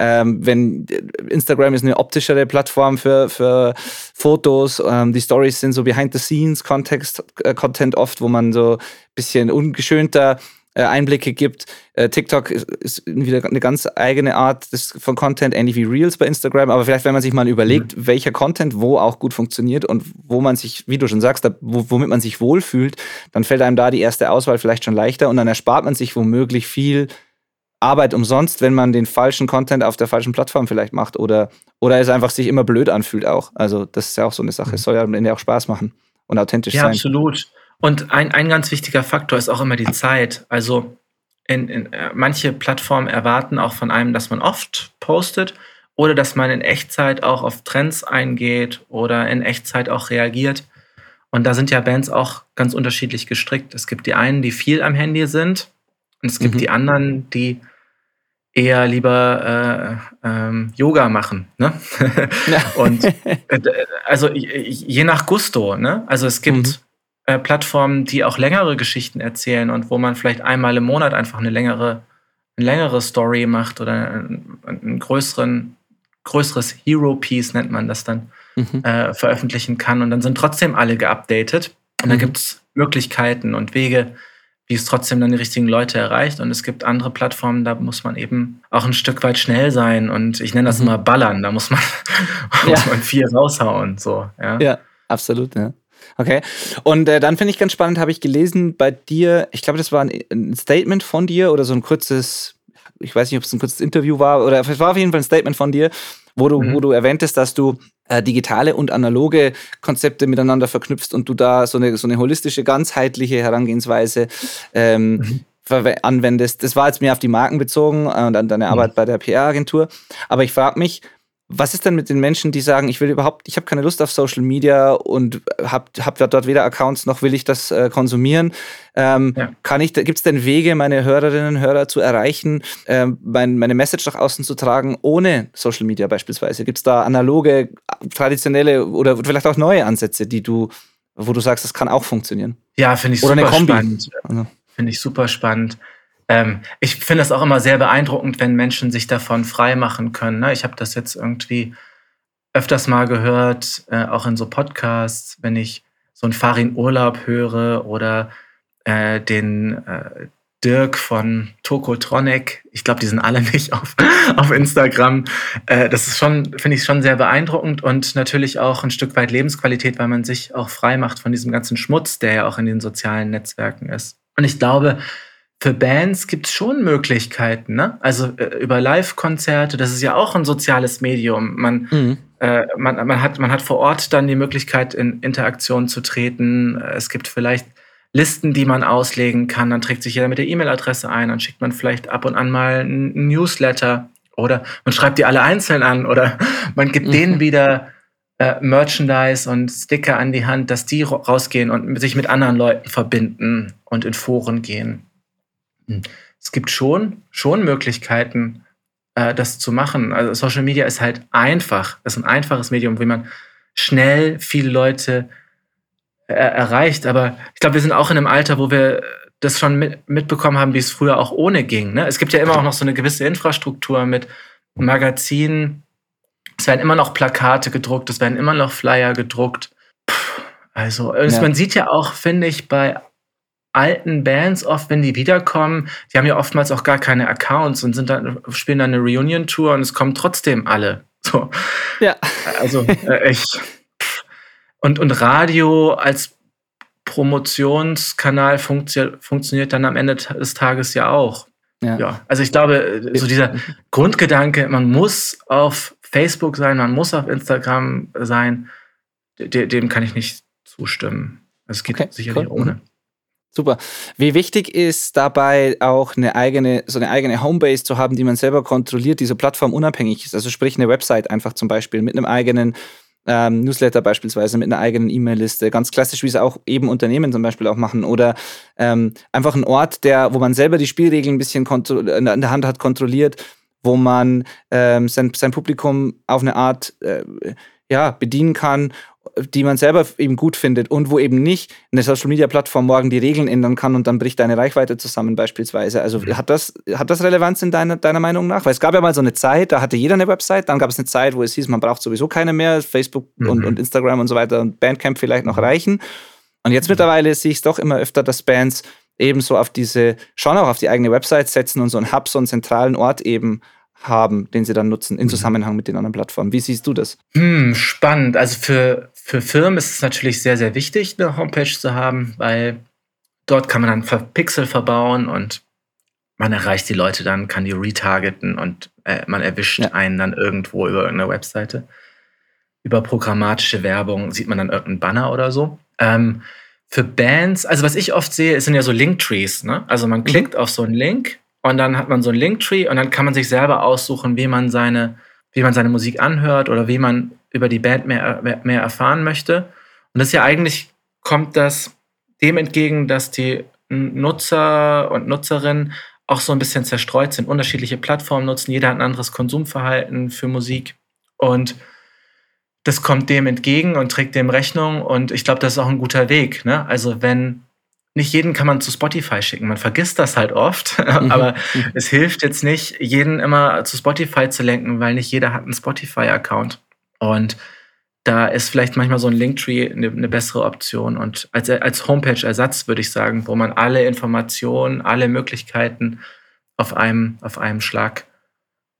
Ähm, wenn Instagram ist eine optischere Plattform für, für Fotos, ähm, die Stories sind so Behind-the-Scenes-Content äh, Content oft, wo man so ein bisschen ungeschönter äh, Einblicke gibt. Äh, TikTok ist, wieder eine ganz eigene Art von Content, ähnlich wie Reels bei Instagram. Aber vielleicht, wenn man sich mal überlegt, mhm. welcher Content wo auch gut funktioniert und wo man sich, wie du schon sagst, da, womit man sich wohlfühlt, dann fällt einem da die erste Auswahl vielleicht schon leichter und dann erspart man sich womöglich viel Arbeit umsonst, wenn man den falschen Content auf der falschen Plattform vielleicht macht oder, oder es einfach sich immer blöd anfühlt auch. Also das ist ja auch so eine Sache. Es soll ja am Ende auch Spaß machen und authentisch ja, sein. Ja, absolut. Und ein, ein ganz wichtiger Faktor ist auch immer die Zeit. Also in, in, äh, manche Plattformen erwarten auch von einem, dass man oft postet oder dass man in Echtzeit auch auf Trends eingeht oder in Echtzeit auch reagiert. Und da sind ja Bands auch ganz unterschiedlich gestrickt. Es gibt die einen, die viel am Handy sind und es gibt mhm. die anderen, die eher lieber äh, ähm, Yoga machen. Ne? Und äh, also je nach Gusto. Ne? Also es gibt mhm. Äh, Plattformen, die auch längere Geschichten erzählen und wo man vielleicht einmal im Monat einfach eine längere, eine längere Story macht oder einen, einen größeren, größeres Hero-Piece nennt man das dann, mhm. äh, veröffentlichen kann. Und dann sind trotzdem alle geupdatet. Und mhm. dann gibt es Möglichkeiten und Wege, wie es trotzdem dann die richtigen Leute erreicht. Und es gibt andere Plattformen, da muss man eben auch ein Stück weit schnell sein. Und ich nenne das mhm. immer Ballern. Da muss man, ja. muss man viel raushauen. So, ja. ja, absolut. Ja. Okay. Und äh, dann finde ich ganz spannend, habe ich gelesen bei dir, ich glaube, das war ein, ein, Statement von dir oder so ein kurzes, ich weiß nicht, ob es ein kurzes Interview war, oder es war auf jeden Fall ein Statement von dir, wo du, mhm. wo du erwähntest, dass du äh, digitale und analoge Konzepte miteinander verknüpfst und du da so eine, so eine holistische, ganzheitliche Herangehensweise ähm, mhm anwendest. Das war jetzt mehr auf die Marken bezogen äh, und an deine mhm. Arbeit bei der PR-Agentur. Aber ich frage mich, was ist denn mit den Menschen, die sagen, ich will überhaupt, ich habe keine Lust auf Social Media und habe hab dort weder Accounts noch will ich das äh, konsumieren? Ähm, ja. Kann ich, gibt es denn Wege, meine Hörerinnen und Hörer zu erreichen, äh, mein, meine Message nach außen zu tragen, ohne Social Media beispielsweise? Gibt es da analoge, traditionelle oder vielleicht auch neue Ansätze, die du, wo du sagst, das kann auch funktionieren? Ja, finde ich oder super eine Kombi. spannend. Also. Finde ich super spannend. Ähm, ich finde das auch immer sehr beeindruckend, wenn Menschen sich davon frei machen können. Ne? Ich habe das jetzt irgendwie öfters mal gehört, äh, auch in so Podcasts, wenn ich so einen Farin Urlaub höre oder äh, den, äh, Dirk von Tokotronic. Ich glaube, die sind alle nicht auf, auf Instagram. Äh, das ist schon, finde ich schon sehr beeindruckend und natürlich auch ein Stück weit Lebensqualität, weil man sich auch frei macht von diesem ganzen Schmutz, der ja auch in den sozialen Netzwerken ist. Und ich glaube, für Bands gibt es schon Möglichkeiten, ne? Also äh, über Live-Konzerte, das ist ja auch ein soziales Medium. Man, mhm. äh, man, man, hat, man hat vor Ort dann die Möglichkeit, in Interaktion zu treten. Es gibt vielleicht Listen, die man auslegen kann. Dann trägt sich jeder mit der E-Mail-Adresse ein, dann schickt man vielleicht ab und an mal ein Newsletter oder man schreibt die alle einzeln an oder man gibt mhm. denen wieder äh, Merchandise und Sticker an die Hand, dass die rausgehen und sich mit anderen Leuten verbinden und in Foren gehen. Es gibt schon, schon Möglichkeiten, äh, das zu machen. Also Social Media ist halt einfach. Es ist ein einfaches Medium, wie man schnell viele Leute äh, erreicht. Aber ich glaube, wir sind auch in einem Alter, wo wir das schon mit, mitbekommen haben, wie es früher auch ohne ging. Ne? Es gibt ja immer auch noch so eine gewisse Infrastruktur mit Magazinen. Es werden immer noch Plakate gedruckt, es werden immer noch Flyer gedruckt. Puh, also, ja. man sieht ja auch, finde ich, bei alten Bands oft, wenn die wiederkommen, die haben ja oftmals auch gar keine Accounts und sind dann, spielen dann eine Reunion-Tour und es kommen trotzdem alle. So. Ja. Also äh, ich. Und, und Radio als Promotionskanal funktio funktioniert dann am Ende des Tages ja auch. Ja. ja. Also ich glaube, so dieser Grundgedanke, man muss auf Facebook sein, man muss auf Instagram sein, dem kann ich nicht zustimmen. Es geht okay, sicherlich cool. ohne. Super. Wie wichtig ist dabei auch eine eigene, so eine eigene Homebase zu haben, die man selber kontrolliert, die so plattformunabhängig ist? Also sprich eine Website einfach zum Beispiel mit einem eigenen ähm, Newsletter beispielsweise, mit einer eigenen E-Mail-Liste, ganz klassisch, wie es auch eben Unternehmen zum Beispiel auch machen. Oder ähm, einfach ein Ort, der, wo man selber die Spielregeln ein bisschen in der Hand hat, kontrolliert, wo man ähm, sein, sein Publikum auf eine Art äh, ja, bedienen kann die man selber eben gut findet und wo eben nicht eine Social Media Plattform morgen die Regeln ändern kann und dann bricht deine Reichweite zusammen beispielsweise. Also mhm. hat das, hat das Relevanz in deiner, deiner Meinung nach? Weil es gab ja mal so eine Zeit, da hatte jeder eine Website, dann gab es eine Zeit, wo es hieß, man braucht sowieso keine mehr, Facebook mhm. und, und Instagram und so weiter und Bandcamp vielleicht noch reichen. Und jetzt mhm. mittlerweile sehe ich es doch immer öfter, dass Bands eben so auf diese, schon auch auf die eigene Website setzen und so einen Hub, so einen zentralen Ort eben haben, den sie dann nutzen in mhm. Zusammenhang mit den anderen Plattformen. Wie siehst du das? Hm, spannend. Also für, für Firmen ist es natürlich sehr, sehr wichtig, eine Homepage zu haben, weil dort kann man dann Pixel verbauen und man erreicht die Leute dann, kann die retargeten und äh, man erwischt ja. einen dann irgendwo über irgendeine Webseite. Über programmatische Werbung sieht man dann irgendeinen Banner oder so. Ähm, für Bands, also was ich oft sehe, sind ja so Linktrees. Ne? Also man mhm. klickt auf so einen Link und dann hat man so einen Linktree und dann kann man sich selber aussuchen, wie man seine, wie man seine Musik anhört oder wie man über die Band mehr, mehr erfahren möchte. Und das ist ja eigentlich, kommt das dem entgegen, dass die Nutzer und Nutzerinnen auch so ein bisschen zerstreut sind, unterschiedliche Plattformen nutzen, jeder hat ein anderes Konsumverhalten für Musik und das kommt dem entgegen und trägt dem Rechnung und ich glaube, das ist auch ein guter Weg. Ne? Also wenn nicht jeden kann man zu Spotify schicken. Man vergisst das halt oft, mhm. aber es hilft jetzt nicht, jeden immer zu Spotify zu lenken, weil nicht jeder hat einen Spotify-Account. Und da ist vielleicht manchmal so ein Linktree eine, eine bessere Option. Und als, als Homepage-Ersatz würde ich sagen, wo man alle Informationen, alle Möglichkeiten auf einem, auf einem Schlag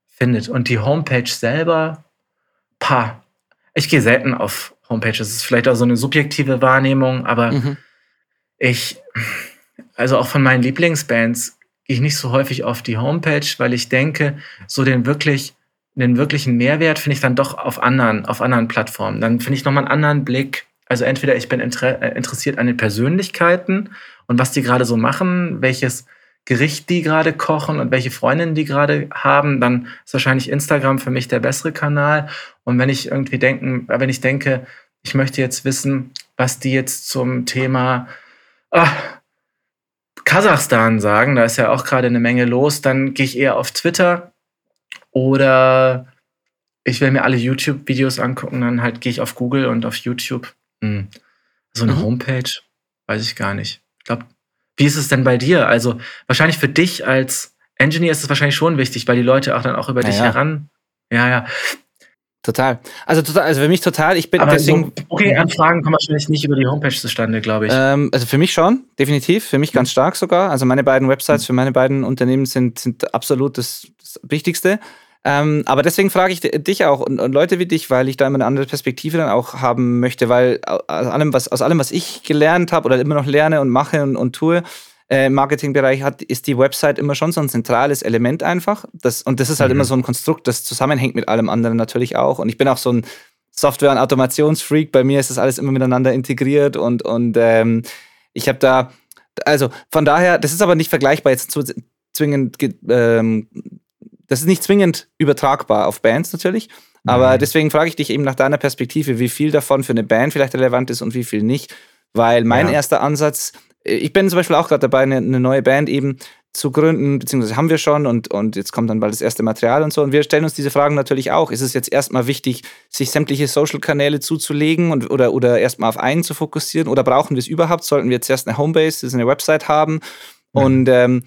findet. Und die Homepage selber, pa, ich gehe selten auf Homepages. Das ist vielleicht auch so eine subjektive Wahrnehmung, aber mhm ich, also auch von meinen Lieblingsbands, gehe ich nicht so häufig auf die Homepage, weil ich denke, so den wirklich, den wirklichen Mehrwert finde ich dann doch auf anderen, auf anderen Plattformen. Dann finde ich nochmal einen anderen Blick. Also entweder ich bin inter äh, interessiert an den Persönlichkeiten und was die gerade so machen, welches Gericht die gerade kochen und welche Freundinnen die gerade haben, dann ist wahrscheinlich Instagram für mich der bessere Kanal. Und wenn ich irgendwie denken, wenn ich denke, ich möchte jetzt wissen, was die jetzt zum Thema ach, Kasachstan sagen, da ist ja auch gerade eine Menge los, dann gehe ich eher auf Twitter oder ich will mir alle YouTube-Videos angucken, dann halt gehe ich auf Google und auf YouTube. Hm. So eine mhm. Homepage, weiß ich gar nicht. Ich glaube, wie ist es denn bei dir? Also wahrscheinlich für dich als Engineer ist es wahrscheinlich schon wichtig, weil die Leute auch dann auch über ja, dich ja. heran. Ja, ja. Total. Also total, also für mich total. Ich bin Aber deswegen. So Booking-Anfragen kommen wahrscheinlich nicht über die Homepage zustande, glaube ich. Ähm, also für mich schon, definitiv. Für mich ganz stark sogar. Also meine beiden Websites für meine beiden Unternehmen sind, sind absolut das, das Wichtigste. Ähm, aber deswegen frage ich dich auch und, und, Leute wie dich, weil ich da immer eine andere Perspektive dann auch haben möchte, weil aus allem, was, aus allem, was ich gelernt habe oder immer noch lerne und mache und, und tue, äh, im Marketingbereich hat, ist die Website immer schon so ein zentrales Element einfach. Das, und das ist halt mhm. immer so ein Konstrukt, das zusammenhängt mit allem anderen natürlich auch. Und ich bin auch so ein Software- und Automationsfreak. Bei mir ist das alles immer miteinander integriert und, und ähm, ich habe da, also von daher, das ist aber nicht vergleichbar jetzt zu zwingend, ähm, das ist nicht zwingend übertragbar auf Bands natürlich. Aber mhm. deswegen frage ich dich eben nach deiner Perspektive, wie viel davon für eine Band vielleicht relevant ist und wie viel nicht. Weil mein ja. erster Ansatz ich bin zum Beispiel auch gerade dabei, eine, eine, neue Band eben zu gründen, beziehungsweise haben wir schon und, und jetzt kommt dann bald das erste Material und so. Und wir stellen uns diese Fragen natürlich auch. Ist es jetzt erstmal wichtig, sich sämtliche Social-Kanäle zuzulegen und, oder, oder erstmal auf einen zu fokussieren? Oder brauchen wir es überhaupt? Sollten wir jetzt erst eine Homebase, ist eine Website haben? Mhm. Und ähm,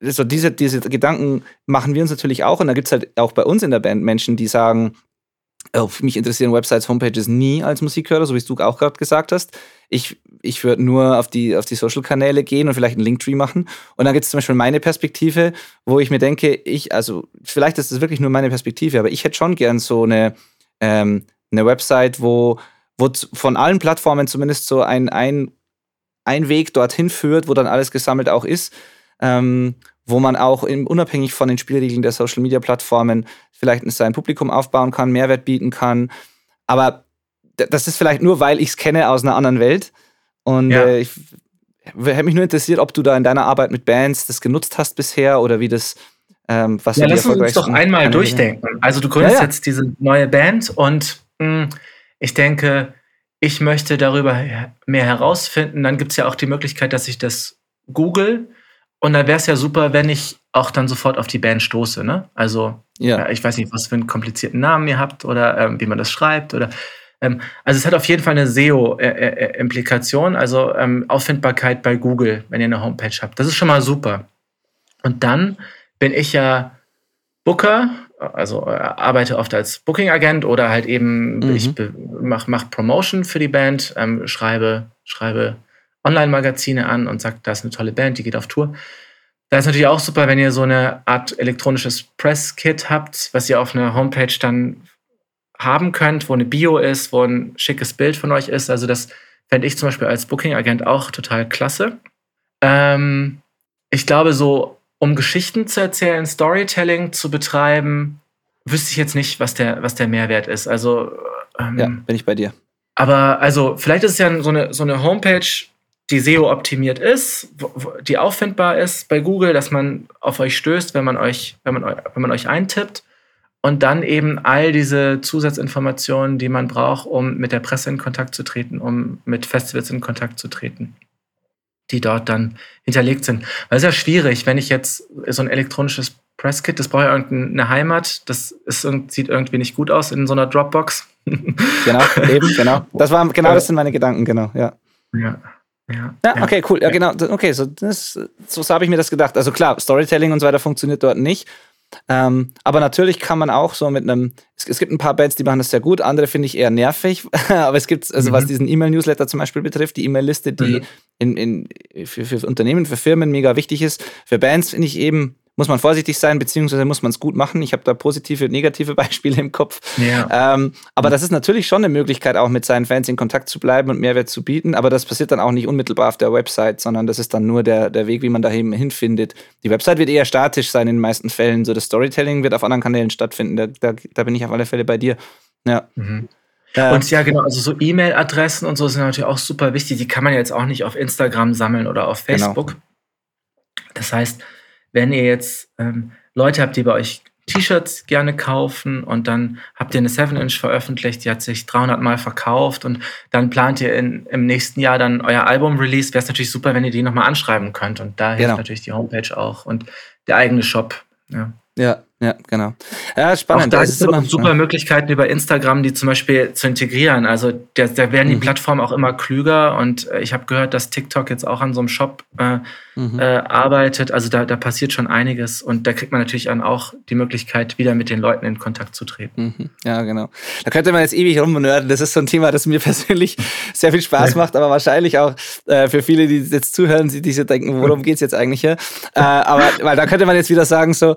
so diese, diese Gedanken machen wir uns natürlich auch. Und da gibt es halt auch bei uns in der Band Menschen, die sagen, oh, mich interessieren Websites, Homepages nie als Musikhörer, so wie du auch gerade gesagt hast. Ich, ich würde nur auf die, auf die Social-Kanäle gehen und vielleicht einen Linktree machen. Und dann gibt es zum Beispiel meine Perspektive, wo ich mir denke, ich, also vielleicht ist das wirklich nur meine Perspektive, aber ich hätte schon gern so eine, ähm, eine Website, wo, wo von allen Plattformen zumindest so ein, ein, ein Weg dorthin führt, wo dann alles gesammelt auch ist. Ähm, wo man auch in, unabhängig von den Spielregeln der Social Media Plattformen vielleicht sein Publikum aufbauen kann, Mehrwert bieten kann. Aber das ist vielleicht nur, weil ich es kenne aus einer anderen Welt. Und ja. äh, ich hätte mich nur interessiert, ob du da in deiner Arbeit mit Bands das genutzt hast bisher oder wie das, ähm, was ja, lass uns doch einmal durchdenken. Also du gründest ja, ja. jetzt diese neue Band und mh, hm, ich denke, ich möchte darüber mehr herausfinden. Dann gibt es ja auch die Möglichkeit, dass ich das google und dann wäre es ja super, wenn ich auch dann sofort auf die Band stoße. Ne? Also, ja. ich weiß nicht, was für einen komplizierten Namen ihr habt oder ähm, wie man das schreibt oder ähm, also es hat auf jeden Fall eine SEO-Implikation, also ähm, Auffindbarkeit bei Google, wenn ihr eine Homepage habt. Das ist schon mal super. Und dann bin ich ja Booker, also äh, arbeite oft als Booking-Agent oder halt eben, mhm. ich mache mach Promotion für die Band, ähm, schreibe, schreibe Online-Magazine an und sage, da ist eine tolle Band, die geht auf Tour. Da ist natürlich auch super, wenn ihr so eine Art elektronisches Press-Kit habt, was ihr auf einer Homepage dann haben könnt, wo eine Bio ist, wo ein schickes Bild von euch ist. Also das fände ich zum Beispiel als Booking-Agent auch total klasse. Ähm, ich glaube, so um Geschichten zu erzählen, Storytelling zu betreiben, wüsste ich jetzt nicht, was der, was der Mehrwert ist. Also ähm, ja, bin ich bei dir. Aber also vielleicht ist es ja so eine, so eine Homepage, die SEO optimiert ist, die auffindbar ist bei Google, dass man auf euch stößt, wenn man euch, wenn man, wenn man euch eintippt und dann eben all diese Zusatzinformationen, die man braucht, um mit der Presse in Kontakt zu treten, um mit Festivals in Kontakt zu treten, die dort dann hinterlegt sind. Weil es ist ja schwierig, wenn ich jetzt so ein elektronisches Presskit, das braucht ja irgendeine Heimat, das ist, sieht irgendwie nicht gut aus in so einer Dropbox. genau, eben, genau. Das war genau das sind meine Gedanken, genau, ja. Ja. Ja, ja, okay, cool. Ja, genau. Okay, so, das, so habe ich mir das gedacht. Also klar, Storytelling und so weiter funktioniert dort nicht. Ähm, aber natürlich kann man auch so mit einem, es, es, gibt ein paar Bands, die machen das sehr gut, andere finde ich eher nervig. aber es gibt, also mhm. was diesen E-Mail-Newsletter zum Beispiel betrifft, die E-Mail-Liste, die mhm. in, in, für, für Unternehmen, für Firmen mega wichtig ist. Für Bands finde ich eben muss man vorsichtig sein, beziehungsweise muss man es gut machen. Ich habe da positive, negative Beispiele im Kopf. Ja. Ähm, aber das ist natürlich schon eine Möglichkeit, auch mit seinen Fans in Kontakt zu bleiben und Mehrwert zu bieten. Aber das passiert dann auch nicht unmittelbar auf der Website, sondern das ist dann nur der, der Weg, wie man da hinfindet. Die Website wird eher statisch sein in den meisten Fällen. So das Storytelling wird auf anderen Kanälen stattfinden. Da, da, da bin ich auf alle Fälle bei dir. Ja. Mhm. Und ja, genau, also so E-Mail-Adressen und so sind natürlich auch super wichtig. Die kann man jetzt auch nicht auf Instagram sammeln oder auf genau. Facebook. Genau. Das heißt, wenn ihr jetzt ähm, Leute habt, die bei euch T-Shirts gerne kaufen und dann habt ihr eine 7-Inch veröffentlicht, die hat sich 300 Mal verkauft und dann plant ihr in, im nächsten Jahr dann euer Album-Release, wäre es natürlich super, wenn ihr die nochmal anschreiben könnt und da hilft genau. natürlich die Homepage auch und der eigene Shop. Ja. ja. Ja, genau. Ja, spannend. Auch da ist immer super. Möglichkeiten über Instagram, die zum Beispiel zu integrieren. Also da, da werden die mhm. Plattformen auch immer klüger und äh, ich habe gehört, dass TikTok jetzt auch an so einem Shop äh, mhm. äh, arbeitet. Also da, da passiert schon einiges und da kriegt man natürlich dann auch die Möglichkeit, wieder mit den Leuten in Kontakt zu treten. Mhm. Ja, genau. Da könnte man jetzt ewig rumnörden. Das ist so ein Thema, das mir persönlich sehr viel Spaß macht, aber wahrscheinlich auch äh, für viele, die jetzt zuhören, die sich denken, worum geht es jetzt eigentlich hier? Äh, aber weil da könnte man jetzt wieder sagen, so,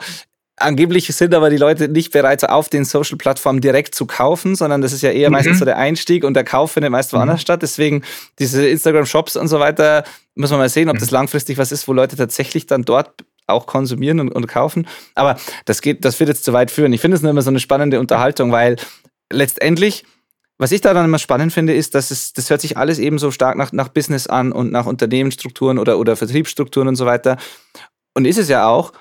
Angeblich sind aber die Leute nicht bereit, auf den Social-Plattformen direkt zu kaufen, sondern das ist ja eher mhm. meistens so der Einstieg und der Kauf findet meist woanders mhm. statt. Deswegen diese Instagram-Shops und so weiter, muss man mal sehen, ob mhm. das langfristig was ist, wo Leute tatsächlich dann dort auch konsumieren und, und kaufen. Aber das geht, das wird jetzt zu weit führen. Ich finde es nur immer so eine spannende Unterhaltung, weil letztendlich, was ich da dann immer spannend finde, ist, dass es, das hört sich alles eben so stark nach, nach Business an und nach Unternehmensstrukturen oder, oder Vertriebsstrukturen und so weiter. Und ist es ja auch.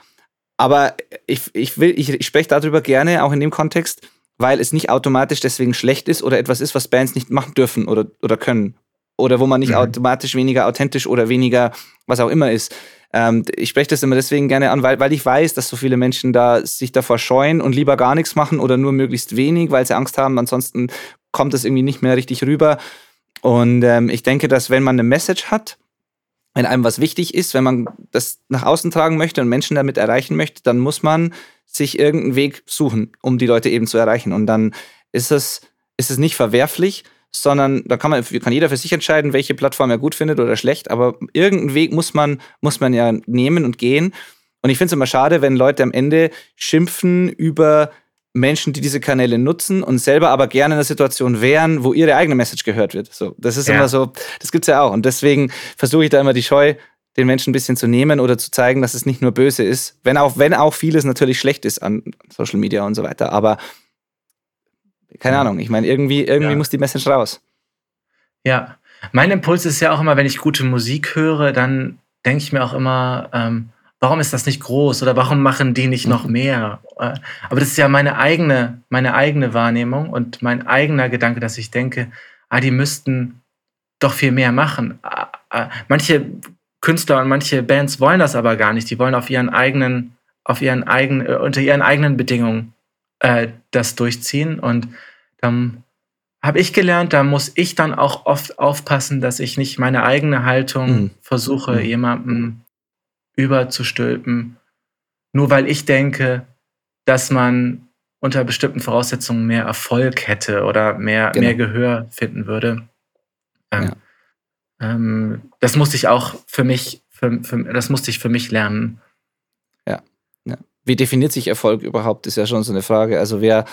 Aber ich, ich, will, ich, ich spreche darüber gerne, auch in dem Kontext, weil es nicht automatisch deswegen schlecht ist oder etwas ist, was Bands nicht machen dürfen oder, oder können. Oder wo man nicht mhm. automatisch weniger authentisch oder weniger was auch immer ist. Ähm, ich spreche das immer deswegen gerne an, weil, weil ich weiß, dass so viele Menschen da sich davor scheuen und lieber gar nichts machen oder nur möglichst wenig, weil sie Angst haben, ansonsten kommt das irgendwie nicht mehr richtig rüber. Und ähm, ich denke, dass wenn man eine Message hat, wenn einem was wichtig ist, wenn man das nach außen tragen möchte und Menschen damit erreichen möchte, dann muss man sich irgendeinen Weg suchen, um die Leute eben zu erreichen. Und dann ist es, ist es nicht verwerflich, sondern da kann man, kann jeder für sich entscheiden, welche Plattform er gut findet oder schlecht, aber irgendeinen Weg muss man, muss man ja nehmen und gehen. Und ich finde es immer schade, wenn Leute am Ende schimpfen über Menschen, die diese Kanäle nutzen und selber aber gerne in einer Situation wären, wo ihre eigene Message gehört wird. So, das ist ja. immer so, das gibt's ja auch. Und deswegen versuche ich da immer die Scheu, den Menschen ein bisschen zu nehmen oder zu zeigen, dass es nicht nur böse ist. Wenn auch, wenn auch vieles natürlich schlecht ist an Social Media und so weiter. Aber keine Ahnung, ich meine, irgendwie, irgendwie ja. muss die Message raus. Ja, mein Impuls ist ja auch immer, wenn ich gute Musik höre, dann denke ich mir auch immer, ähm, warum ist das nicht groß oder warum machen die nicht noch mhm. mehr? Äh, aber das ist ja meine eigene, meine eigene Wahrnehmung und mein eigener Gedanke, dass ich denke, ah, die müssten doch viel mehr machen. Ah, ah, manche Künstler und manche Bands wollen das aber gar nicht. Die wollen auf ihren eigenen, auf ihren eigenen, äh, unter ihren eigenen Bedingungen äh, das durchziehen. Und dann habe ich gelernt, da muss ich dann auch oft aufpassen, dass ich nicht meine eigene Haltung mhm. versuche, mhm. jemandem überzustülpen, nur weil ich denke, dass man unter bestimmten Voraussetzungen mehr Erfolg hätte oder mehr, genau. mehr Gehör finden würde. Ähm, ja. ähm, das musste ich auch für mich, für, für, das musste ich für mich lernen. Ja. ja. Wie definiert sich Erfolg überhaupt, ist ja schon so eine Frage. Also wer,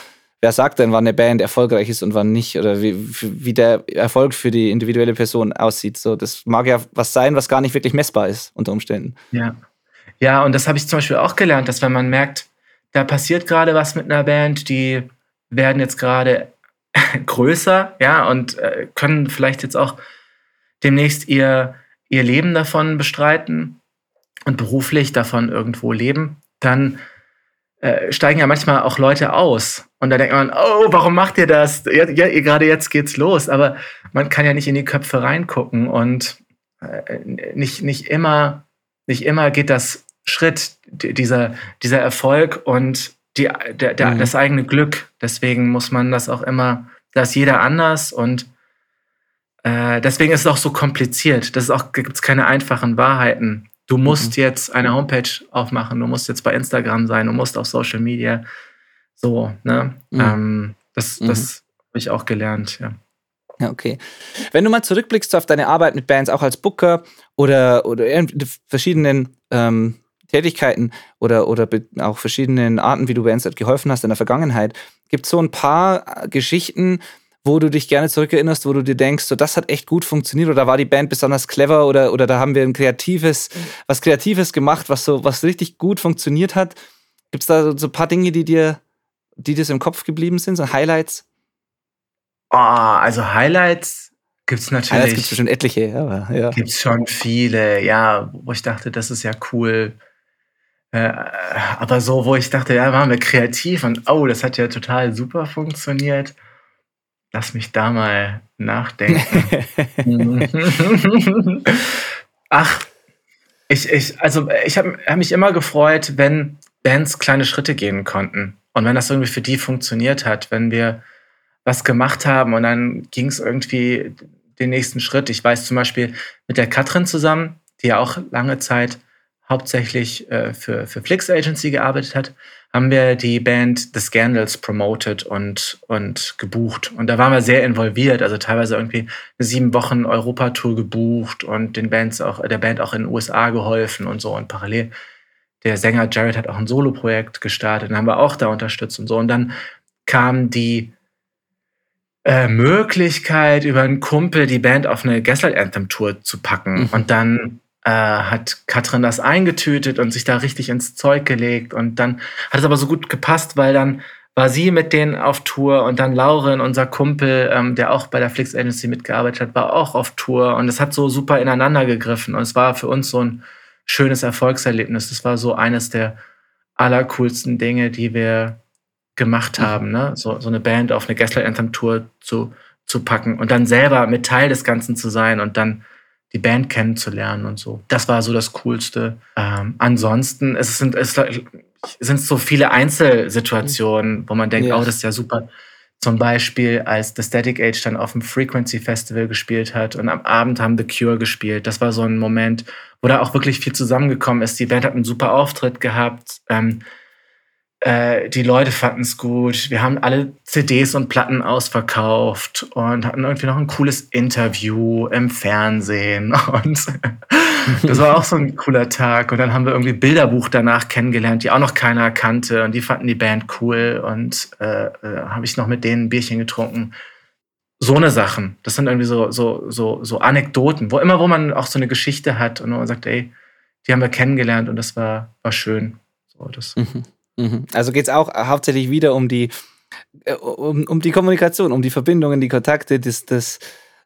wer sagt denn, wann eine Band erfolgreich ist und wann nicht? Oder wie, wie der Erfolg für die individuelle Person aussieht. So, das mag ja was sein, was gar nicht wirklich messbar ist unter Umständen. Ja. Ja, und das habe ich zum Beispiel auch gelernt, dass wenn man merkt, da passiert gerade was mit einer Band, die werden jetzt gerade größer, ja, und äh, können vielleicht jetzt auch demnächst ihr, ihr Leben davon bestreiten und beruflich davon irgendwo leben, dann äh, steigen ja manchmal auch Leute aus. Und da denkt man, oh, warum macht ihr das? Ja, gerade jetzt geht's los. Aber man kann ja nicht in die Köpfe reingucken und äh, nicht, nicht, immer, nicht immer geht das Schritt, dieser, dieser Erfolg und die, der, der, mhm. das eigene Glück. Deswegen muss man das auch immer, da ist jeder anders und äh, deswegen ist es auch so kompliziert. Das ist auch, gibt es keine einfachen Wahrheiten. Du musst mhm. jetzt eine Homepage aufmachen, du musst jetzt bei Instagram sein, du musst auf Social Media. So, ne? Mhm. Ähm, das mhm. das habe ich auch gelernt, ja. Ja, okay. Wenn du mal zurückblickst auf deine Arbeit mit Bands, auch als Booker oder, oder verschiedenen ähm, Tätigkeiten oder, oder auch verschiedenen Arten, wie du Bands geholfen hast in der Vergangenheit, gibt es so ein paar Geschichten, wo du dich gerne zurückerinnerst, wo du dir denkst, so das hat echt gut funktioniert oder war die Band besonders clever oder, oder da haben wir ein kreatives, was Kreatives gemacht, was so, was richtig gut funktioniert hat. Gibt es da so, so, ein paar Dinge, die dir, die dir im Kopf geblieben sind, so Highlights? Oh, also Highlights gibt es natürlich. Highlights gibt es schon etliche, aber ja. Gibt es schon viele, ja, wo ich dachte, das ist ja cool. Äh, aber so, wo ich dachte, ja, waren wir kreativ und oh, das hat ja total super funktioniert. Lass mich da mal nachdenken. Ach, ich, ich, also ich habe hab mich immer gefreut, wenn Bands kleine Schritte gehen konnten. Und wenn das irgendwie für die funktioniert hat, wenn wir was gemacht haben und dann ging es irgendwie den nächsten Schritt. Ich weiß zum Beispiel mit der Katrin zusammen, die ja auch lange Zeit hauptsächlich äh, für, für Flix Agency gearbeitet hat, haben wir die Band The Scandals promoted und, und gebucht. Und da waren wir sehr involviert, also teilweise irgendwie eine sieben Wochen Europatour gebucht und den Bands auch, der Band auch in den USA geholfen und so. Und parallel der Sänger Jared hat auch ein Soloprojekt gestartet, dann haben wir auch da unterstützt und so. Und dann kam die äh, Möglichkeit, über einen Kumpel die Band auf eine Gaslight Anthem Tour zu packen. Mhm. Und dann äh, hat Katrin das eingetütet und sich da richtig ins Zeug gelegt. Und dann hat es aber so gut gepasst, weil dann war sie mit denen auf Tour und dann Lauren, unser Kumpel, ähm, der auch bei der Flix Agency mitgearbeitet hat, war auch auf Tour. Und es hat so super ineinander gegriffen. Und es war für uns so ein schönes Erfolgserlebnis. Das war so eines der allercoolsten Dinge, die wir gemacht mhm. haben, ne? so, so eine Band auf eine Gaslight Anthem Tour zu, zu packen und dann selber mit Teil des Ganzen zu sein und dann die Band kennenzulernen und so. Das war so das Coolste. Ähm, ansonsten, es sind, es sind so viele Einzelsituationen, wo man denkt, yes. oh, das ist ja super. Zum Beispiel, als The Static Age dann auf dem Frequency Festival gespielt hat und am Abend haben The Cure gespielt. Das war so ein Moment, wo da auch wirklich viel zusammengekommen ist. Die Band hat einen super Auftritt gehabt. Ähm, äh, die Leute fanden es gut. Wir haben alle CDs und Platten ausverkauft und hatten irgendwie noch ein cooles Interview im Fernsehen. Und das war auch so ein cooler Tag. Und dann haben wir irgendwie Bilderbuch danach kennengelernt, die auch noch keiner kannte. Und die fanden die Band cool. Und äh, äh, habe ich noch mit denen ein Bierchen getrunken. So eine Sachen. Das sind irgendwie so, so, so, so Anekdoten, wo immer, wo man auch so eine Geschichte hat und man sagt, ey, die haben wir kennengelernt und das war, war schön. So, das. Mhm. Mhm. Also geht es auch hauptsächlich wieder um die, äh, um, um die Kommunikation, um die Verbindungen, die Kontakte, das, das,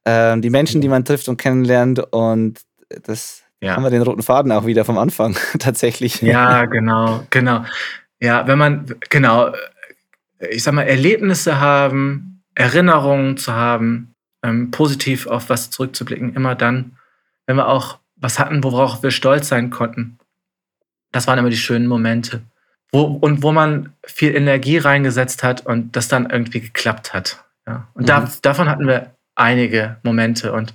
äh, die Menschen, die man trifft und kennenlernt. Und das ja. haben wir den roten Faden auch wieder vom Anfang tatsächlich. Ja, genau, genau. Ja, wenn man, genau, ich sag mal, Erlebnisse haben, Erinnerungen zu haben, ähm, positiv auf was zurückzublicken, immer dann, wenn wir auch was hatten, worauf wir stolz sein konnten. Das waren immer die schönen Momente wo, und wo man viel Energie reingesetzt hat und das dann irgendwie geklappt hat. Ja. Und mhm. da, davon hatten wir einige Momente und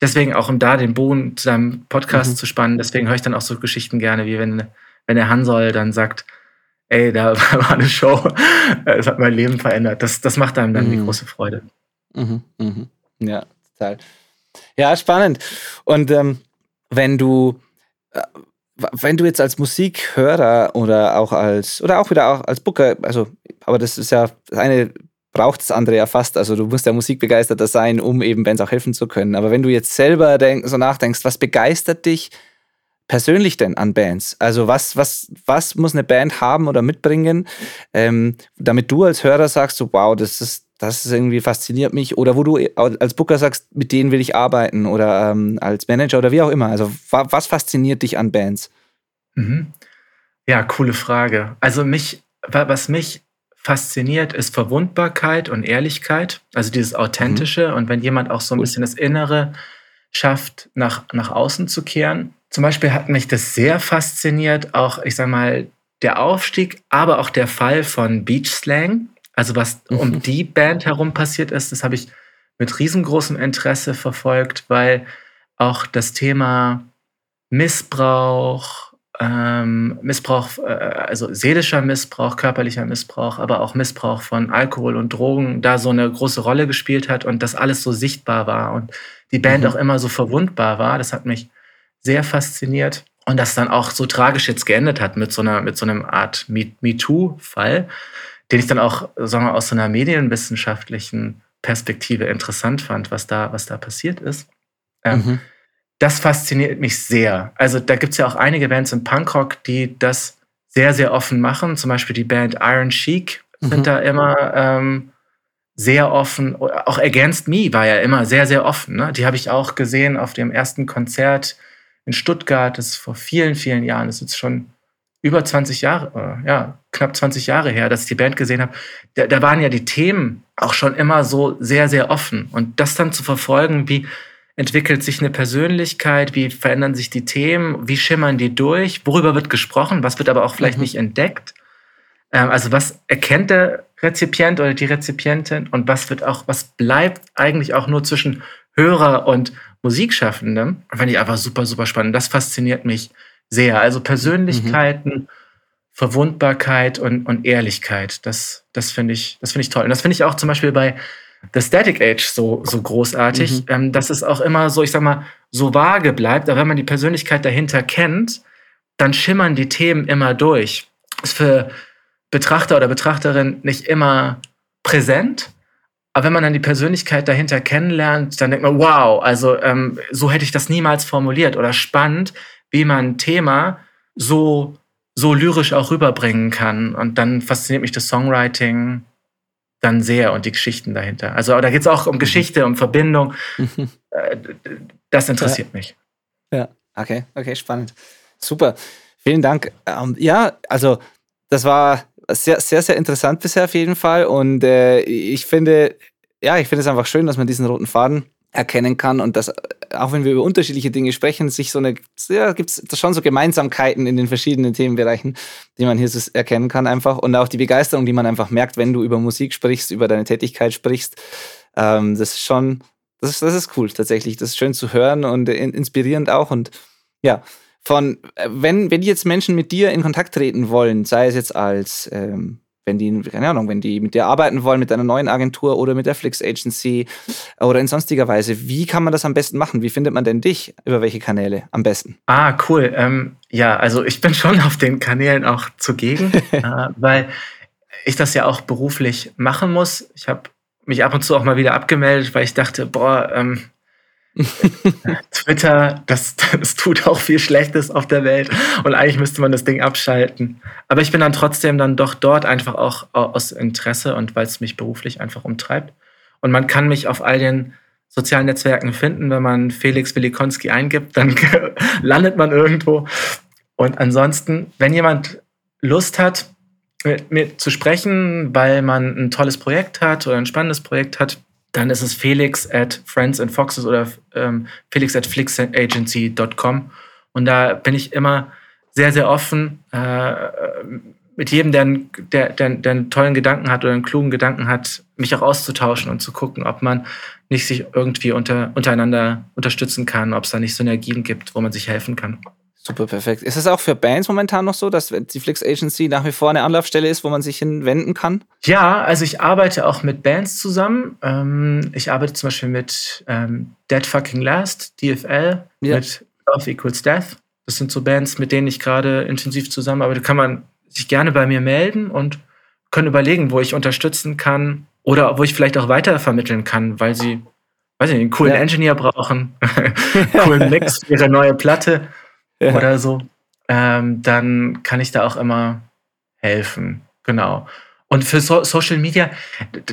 deswegen auch, um da den Bogen zu seinem Podcast mhm. zu spannen, deswegen höre ich dann auch so Geschichten gerne, wie wenn, wenn der Hansol dann sagt, ey, da war eine Show, es hat mein Leben verändert. Das, das macht einem dann mhm. die große Freude. Mhm. Mhm. Ja, total. Ja, spannend. Und ähm, wenn du, äh, wenn du jetzt als Musikhörer oder auch als oder auch wieder auch als Booker, also aber das ist ja das eine braucht das andere ja fast. Also du musst ja musikbegeisterter sein, um eben Bands auch helfen zu können. Aber wenn du jetzt selber denk, so nachdenkst, was begeistert dich persönlich denn an Bands? Also was, was, was muss eine Band haben oder mitbringen, ähm, damit du als Hörer sagst, so wow, das ist das ist irgendwie fasziniert mich oder wo du als Booker sagst, mit denen will ich arbeiten oder ähm, als Manager oder wie auch immer. Also was fasziniert dich an Bands? Mhm. Ja, coole Frage. Also mich, was mich fasziniert, ist Verwundbarkeit und Ehrlichkeit, also dieses Authentische mhm. und wenn jemand auch so ein bisschen das Innere schafft, nach, nach außen zu kehren. Zum Beispiel hat mich das sehr fasziniert, auch ich sag mal, der Aufstieg, aber auch der Fall von Beach Slang. Also was um mhm. die Band herum passiert ist, das habe ich mit riesengroßem Interesse verfolgt, weil auch das Thema Missbrauch, ähm, Missbrauch, äh, also seelischer Missbrauch, körperlicher Missbrauch, aber auch Missbrauch von Alkohol und Drogen da so eine große Rolle gespielt hat und das alles so sichtbar war und die Band mhm. auch immer so verwundbar war. Das hat mich sehr fasziniert und das dann auch so tragisch jetzt geendet hat mit so einer, mit so einem Art MeToo-Fall den ich dann auch sagen wir, aus so einer medienwissenschaftlichen Perspektive interessant fand, was da, was da passiert ist. Ähm, mhm. Das fasziniert mich sehr. Also da gibt es ja auch einige Bands im Punkrock, die das sehr, sehr offen machen. Zum Beispiel die Band Iron Chic sind mhm. da immer ähm, sehr offen. Auch Against Me war ja immer sehr, sehr offen. Ne? Die habe ich auch gesehen auf dem ersten Konzert in Stuttgart. Das ist vor vielen, vielen Jahren. Das ist jetzt schon über 20 Jahre, äh, ja, knapp 20 Jahre her, dass ich die Band gesehen habe, da, da waren ja die Themen auch schon immer so sehr, sehr offen. Und das dann zu verfolgen, wie entwickelt sich eine Persönlichkeit, wie verändern sich die Themen, wie schimmern die durch, worüber wird gesprochen, was wird aber auch vielleicht mhm. nicht entdeckt. Ähm, also was erkennt der Rezipient oder die Rezipientin und was wird auch, was bleibt eigentlich auch nur zwischen Hörer und Musikschaffendem, fand ich einfach super, super spannend. Das fasziniert mich sehr. Also Persönlichkeiten, mhm. Verwundbarkeit und, und Ehrlichkeit, das, das finde ich, das ich toll. Und das finde ich auch zum Beispiel bei The Static Age so, so großartig, mhm. ähm, dass es auch immer so, ich sag mal, so vage bleibt. Aber wenn man die Persönlichkeit dahinter kennt, dann schimmern die Themen immer durch. Ist für Betrachter oder Betrachterin nicht immer präsent. Aber wenn man dann die Persönlichkeit dahinter kennenlernt, dann denkt man, wow, also ähm, so hätte ich das niemals formuliert oder spannend, wie man ein Thema so, so lyrisch auch rüberbringen kann. Und dann fasziniert mich das Songwriting dann sehr und die Geschichten dahinter. Also da geht es auch um mhm. Geschichte, um Verbindung. Äh, das interessiert ja. mich. Ja, okay, okay, spannend. Super. Vielen Dank. Ähm, ja, also das war sehr, sehr, sehr interessant bisher auf jeden Fall. Und äh, ich finde, ja, ich finde es einfach schön, dass man diesen roten Faden erkennen kann und dass, auch wenn wir über unterschiedliche Dinge sprechen, sich so eine, ja, gibt es schon so Gemeinsamkeiten in den verschiedenen Themenbereichen, die man hier so erkennen kann einfach und auch die Begeisterung, die man einfach merkt, wenn du über Musik sprichst, über deine Tätigkeit sprichst. Ähm, das ist schon, das ist, das ist cool tatsächlich. Das ist schön zu hören und inspirierend auch und ja, von, wenn, wenn jetzt Menschen mit dir in Kontakt treten wollen, sei es jetzt als ähm, wenn die, keine Ahnung, wenn die mit dir arbeiten wollen, mit einer neuen Agentur oder mit der Flix Agency oder in sonstiger Weise, wie kann man das am besten machen? Wie findet man denn dich? Über welche Kanäle am besten? Ah, cool. Ähm, ja, also ich bin schon auf den Kanälen auch zugegen, äh, weil ich das ja auch beruflich machen muss. Ich habe mich ab und zu auch mal wieder abgemeldet, weil ich dachte, boah, ähm, Twitter, das, das tut auch viel Schlechtes auf der Welt und eigentlich müsste man das Ding abschalten. Aber ich bin dann trotzdem dann doch dort einfach auch aus Interesse und weil es mich beruflich einfach umtreibt. Und man kann mich auf all den sozialen Netzwerken finden. Wenn man Felix Wilikonski eingibt, dann landet man irgendwo. Und ansonsten, wenn jemand Lust hat, mit mir zu sprechen, weil man ein tolles Projekt hat oder ein spannendes Projekt hat, dann ist es felix at friends and foxes oder ähm, felix at flixagency.com. Und da bin ich immer sehr, sehr offen äh, mit jedem, der, der, der, der einen tollen Gedanken hat oder einen klugen Gedanken hat, mich auch auszutauschen und zu gucken, ob man nicht sich irgendwie unter, untereinander unterstützen kann, ob es da nicht Synergien gibt, wo man sich helfen kann. Super perfekt. Ist es auch für Bands momentan noch so, dass die Flix Agency nach wie vor eine Anlaufstelle ist, wo man sich hinwenden kann? Ja, also ich arbeite auch mit Bands zusammen. Ähm, ich arbeite zum Beispiel mit ähm, Dead Fucking Last, DFL, ja. mit Love Equals Death. Das sind so Bands, mit denen ich gerade intensiv zusammenarbeite. Da kann man sich gerne bei mir melden und können überlegen, wo ich unterstützen kann oder wo ich vielleicht auch weitervermitteln kann, weil sie, weiß ich nicht, einen coolen ja. Engineer brauchen, coolen Mix für ihre neue Platte ja. oder so, ähm, dann kann ich da auch immer helfen. Genau. Und für so Social Media,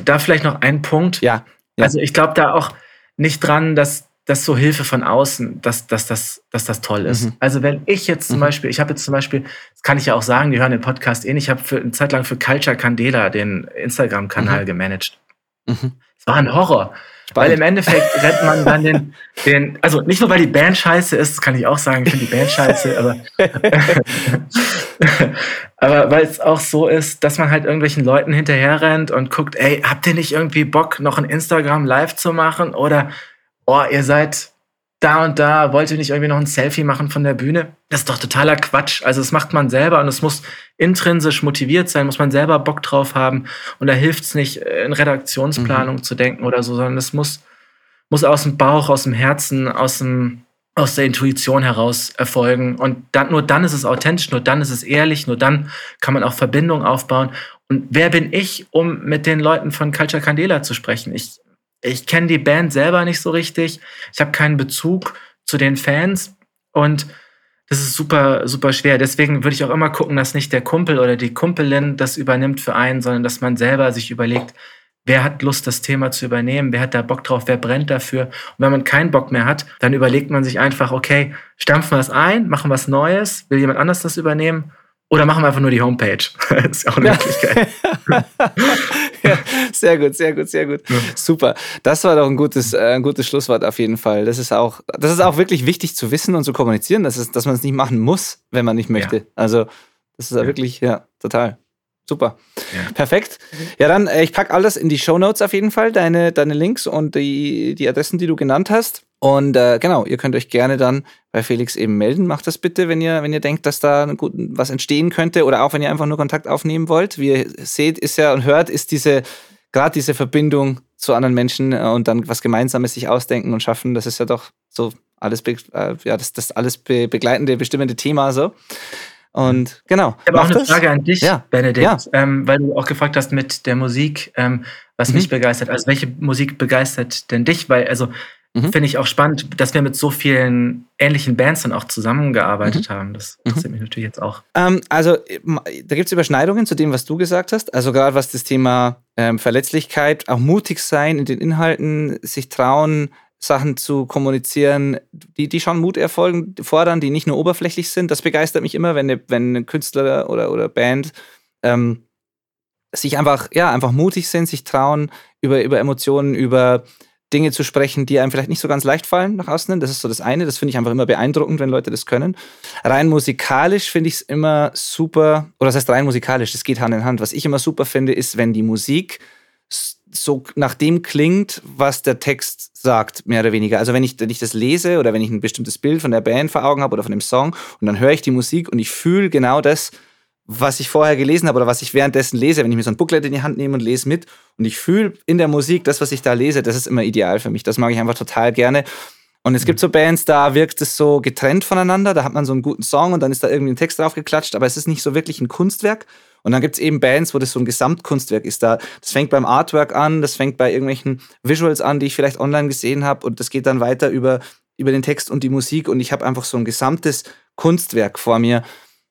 da vielleicht noch ein Punkt. Ja. ja. Also ich glaube da auch nicht dran, dass das so Hilfe von außen, dass, dass, dass, dass das toll ist. Mhm. Also wenn ich jetzt zum mhm. Beispiel, ich habe jetzt zum Beispiel, das kann ich ja auch sagen, die hören den Podcast eh nicht, ich habe für eine Zeit lang für Culture Candela den Instagram-Kanal mhm. gemanagt. Mhm. Es war ein Horror. Spannend. Weil im Endeffekt rennt man dann den, den, also nicht nur weil die Band scheiße ist, das kann ich auch sagen, ich finde die Band scheiße, aber, aber weil es auch so ist, dass man halt irgendwelchen Leuten hinterher rennt und guckt, ey, habt ihr nicht irgendwie Bock, noch ein Instagram live zu machen? Oder, oh, ihr seid da und da, wollt ihr nicht irgendwie noch ein Selfie machen von der Bühne? Das ist doch totaler Quatsch. Also das macht man selber und es muss intrinsisch motiviert sein, muss man selber Bock drauf haben. Und da hilft es nicht, in Redaktionsplanung mhm. zu denken oder so, sondern es muss, muss aus dem Bauch, aus dem Herzen, aus, dem, aus der Intuition heraus erfolgen. Und dann, nur dann ist es authentisch, nur dann ist es ehrlich, nur dann kann man auch Verbindungen aufbauen. Und wer bin ich, um mit den Leuten von Culture Candela zu sprechen? Ich, ich kenne die Band selber nicht so richtig. Ich habe keinen Bezug zu den Fans. Und das ist super, super schwer. Deswegen würde ich auch immer gucken, dass nicht der Kumpel oder die Kumpelin das übernimmt für einen, sondern dass man selber sich überlegt, wer hat Lust, das Thema zu übernehmen, wer hat da Bock drauf, wer brennt dafür. Und wenn man keinen Bock mehr hat, dann überlegt man sich einfach, okay, stampfen wir es ein, machen was Neues, will jemand anders das übernehmen? Oder machen wir einfach nur die Homepage. das ist auch eine. Möglichkeit. ja, sehr gut, sehr gut, sehr gut. Ja. Super. Das war doch ein gutes, äh, ein gutes Schlusswort auf jeden Fall. Das ist auch, das ist auch wirklich wichtig zu wissen und zu kommunizieren, dass, es, dass man es nicht machen muss, wenn man nicht möchte. Ja. Also, das ist ja. wirklich, ja, total. Super. Ja. Perfekt. Ja, dann, äh, ich packe alles in die Show Notes auf jeden Fall, deine, deine Links und die, die Adressen, die du genannt hast. Und äh, genau, ihr könnt euch gerne dann bei Felix eben melden. Macht das bitte, wenn ihr, wenn ihr denkt, dass da gut, was entstehen könnte oder auch wenn ihr einfach nur Kontakt aufnehmen wollt. Wie ihr seht, ist ja und hört, ist diese, gerade diese Verbindung zu anderen Menschen äh, und dann was Gemeinsames sich ausdenken und schaffen, das ist ja doch so alles, äh, ja, das, das alles be begleitende, bestimmende Thema so. Und genau. Ich habe auch eine das. Frage an dich, ja. Benedikt, ja. Ähm, weil du auch gefragt hast mit der Musik, ähm, was mhm. mich begeistert. Also welche Musik begeistert denn dich? Weil, also mhm. finde ich auch spannend, dass wir mit so vielen ähnlichen Bands dann auch zusammengearbeitet mhm. haben. Das mhm. interessiert mich natürlich jetzt auch. Ähm, also da gibt es Überschneidungen zu dem, was du gesagt hast. Also gerade was das Thema ähm, Verletzlichkeit, auch mutig sein in den Inhalten, sich trauen, Sachen zu kommunizieren, die, die schon Mut erfolgen, fordern, die nicht nur oberflächlich sind. Das begeistert mich immer, wenn, eine, wenn ein Künstler oder, oder Band ähm, sich einfach, ja, einfach mutig sind, sich trauen, über, über Emotionen, über Dinge zu sprechen, die einem vielleicht nicht so ganz leicht fallen nach außen. Das ist so das eine. Das finde ich einfach immer beeindruckend, wenn Leute das können. Rein musikalisch finde ich es immer super, oder das heißt rein musikalisch, das geht Hand in Hand. Was ich immer super finde, ist, wenn die Musik so nach dem klingt, was der Text sagt, mehr oder weniger. Also wenn ich, wenn ich das lese oder wenn ich ein bestimmtes Bild von der Band vor Augen habe oder von dem Song und dann höre ich die Musik und ich fühle genau das, was ich vorher gelesen habe oder was ich währenddessen lese, wenn ich mir so ein Booklet in die Hand nehme und lese mit und ich fühle in der Musik das, was ich da lese, das ist immer ideal für mich. Das mag ich einfach total gerne. Und es gibt so Bands, da wirkt es so getrennt voneinander. Da hat man so einen guten Song und dann ist da irgendwie ein Text drauf geklatscht, aber es ist nicht so wirklich ein Kunstwerk. Und dann gibt es eben Bands, wo das so ein Gesamtkunstwerk ist. Da, das fängt beim Artwork an, das fängt bei irgendwelchen Visuals an, die ich vielleicht online gesehen habe und das geht dann weiter über, über den Text und die Musik und ich habe einfach so ein gesamtes Kunstwerk vor mir.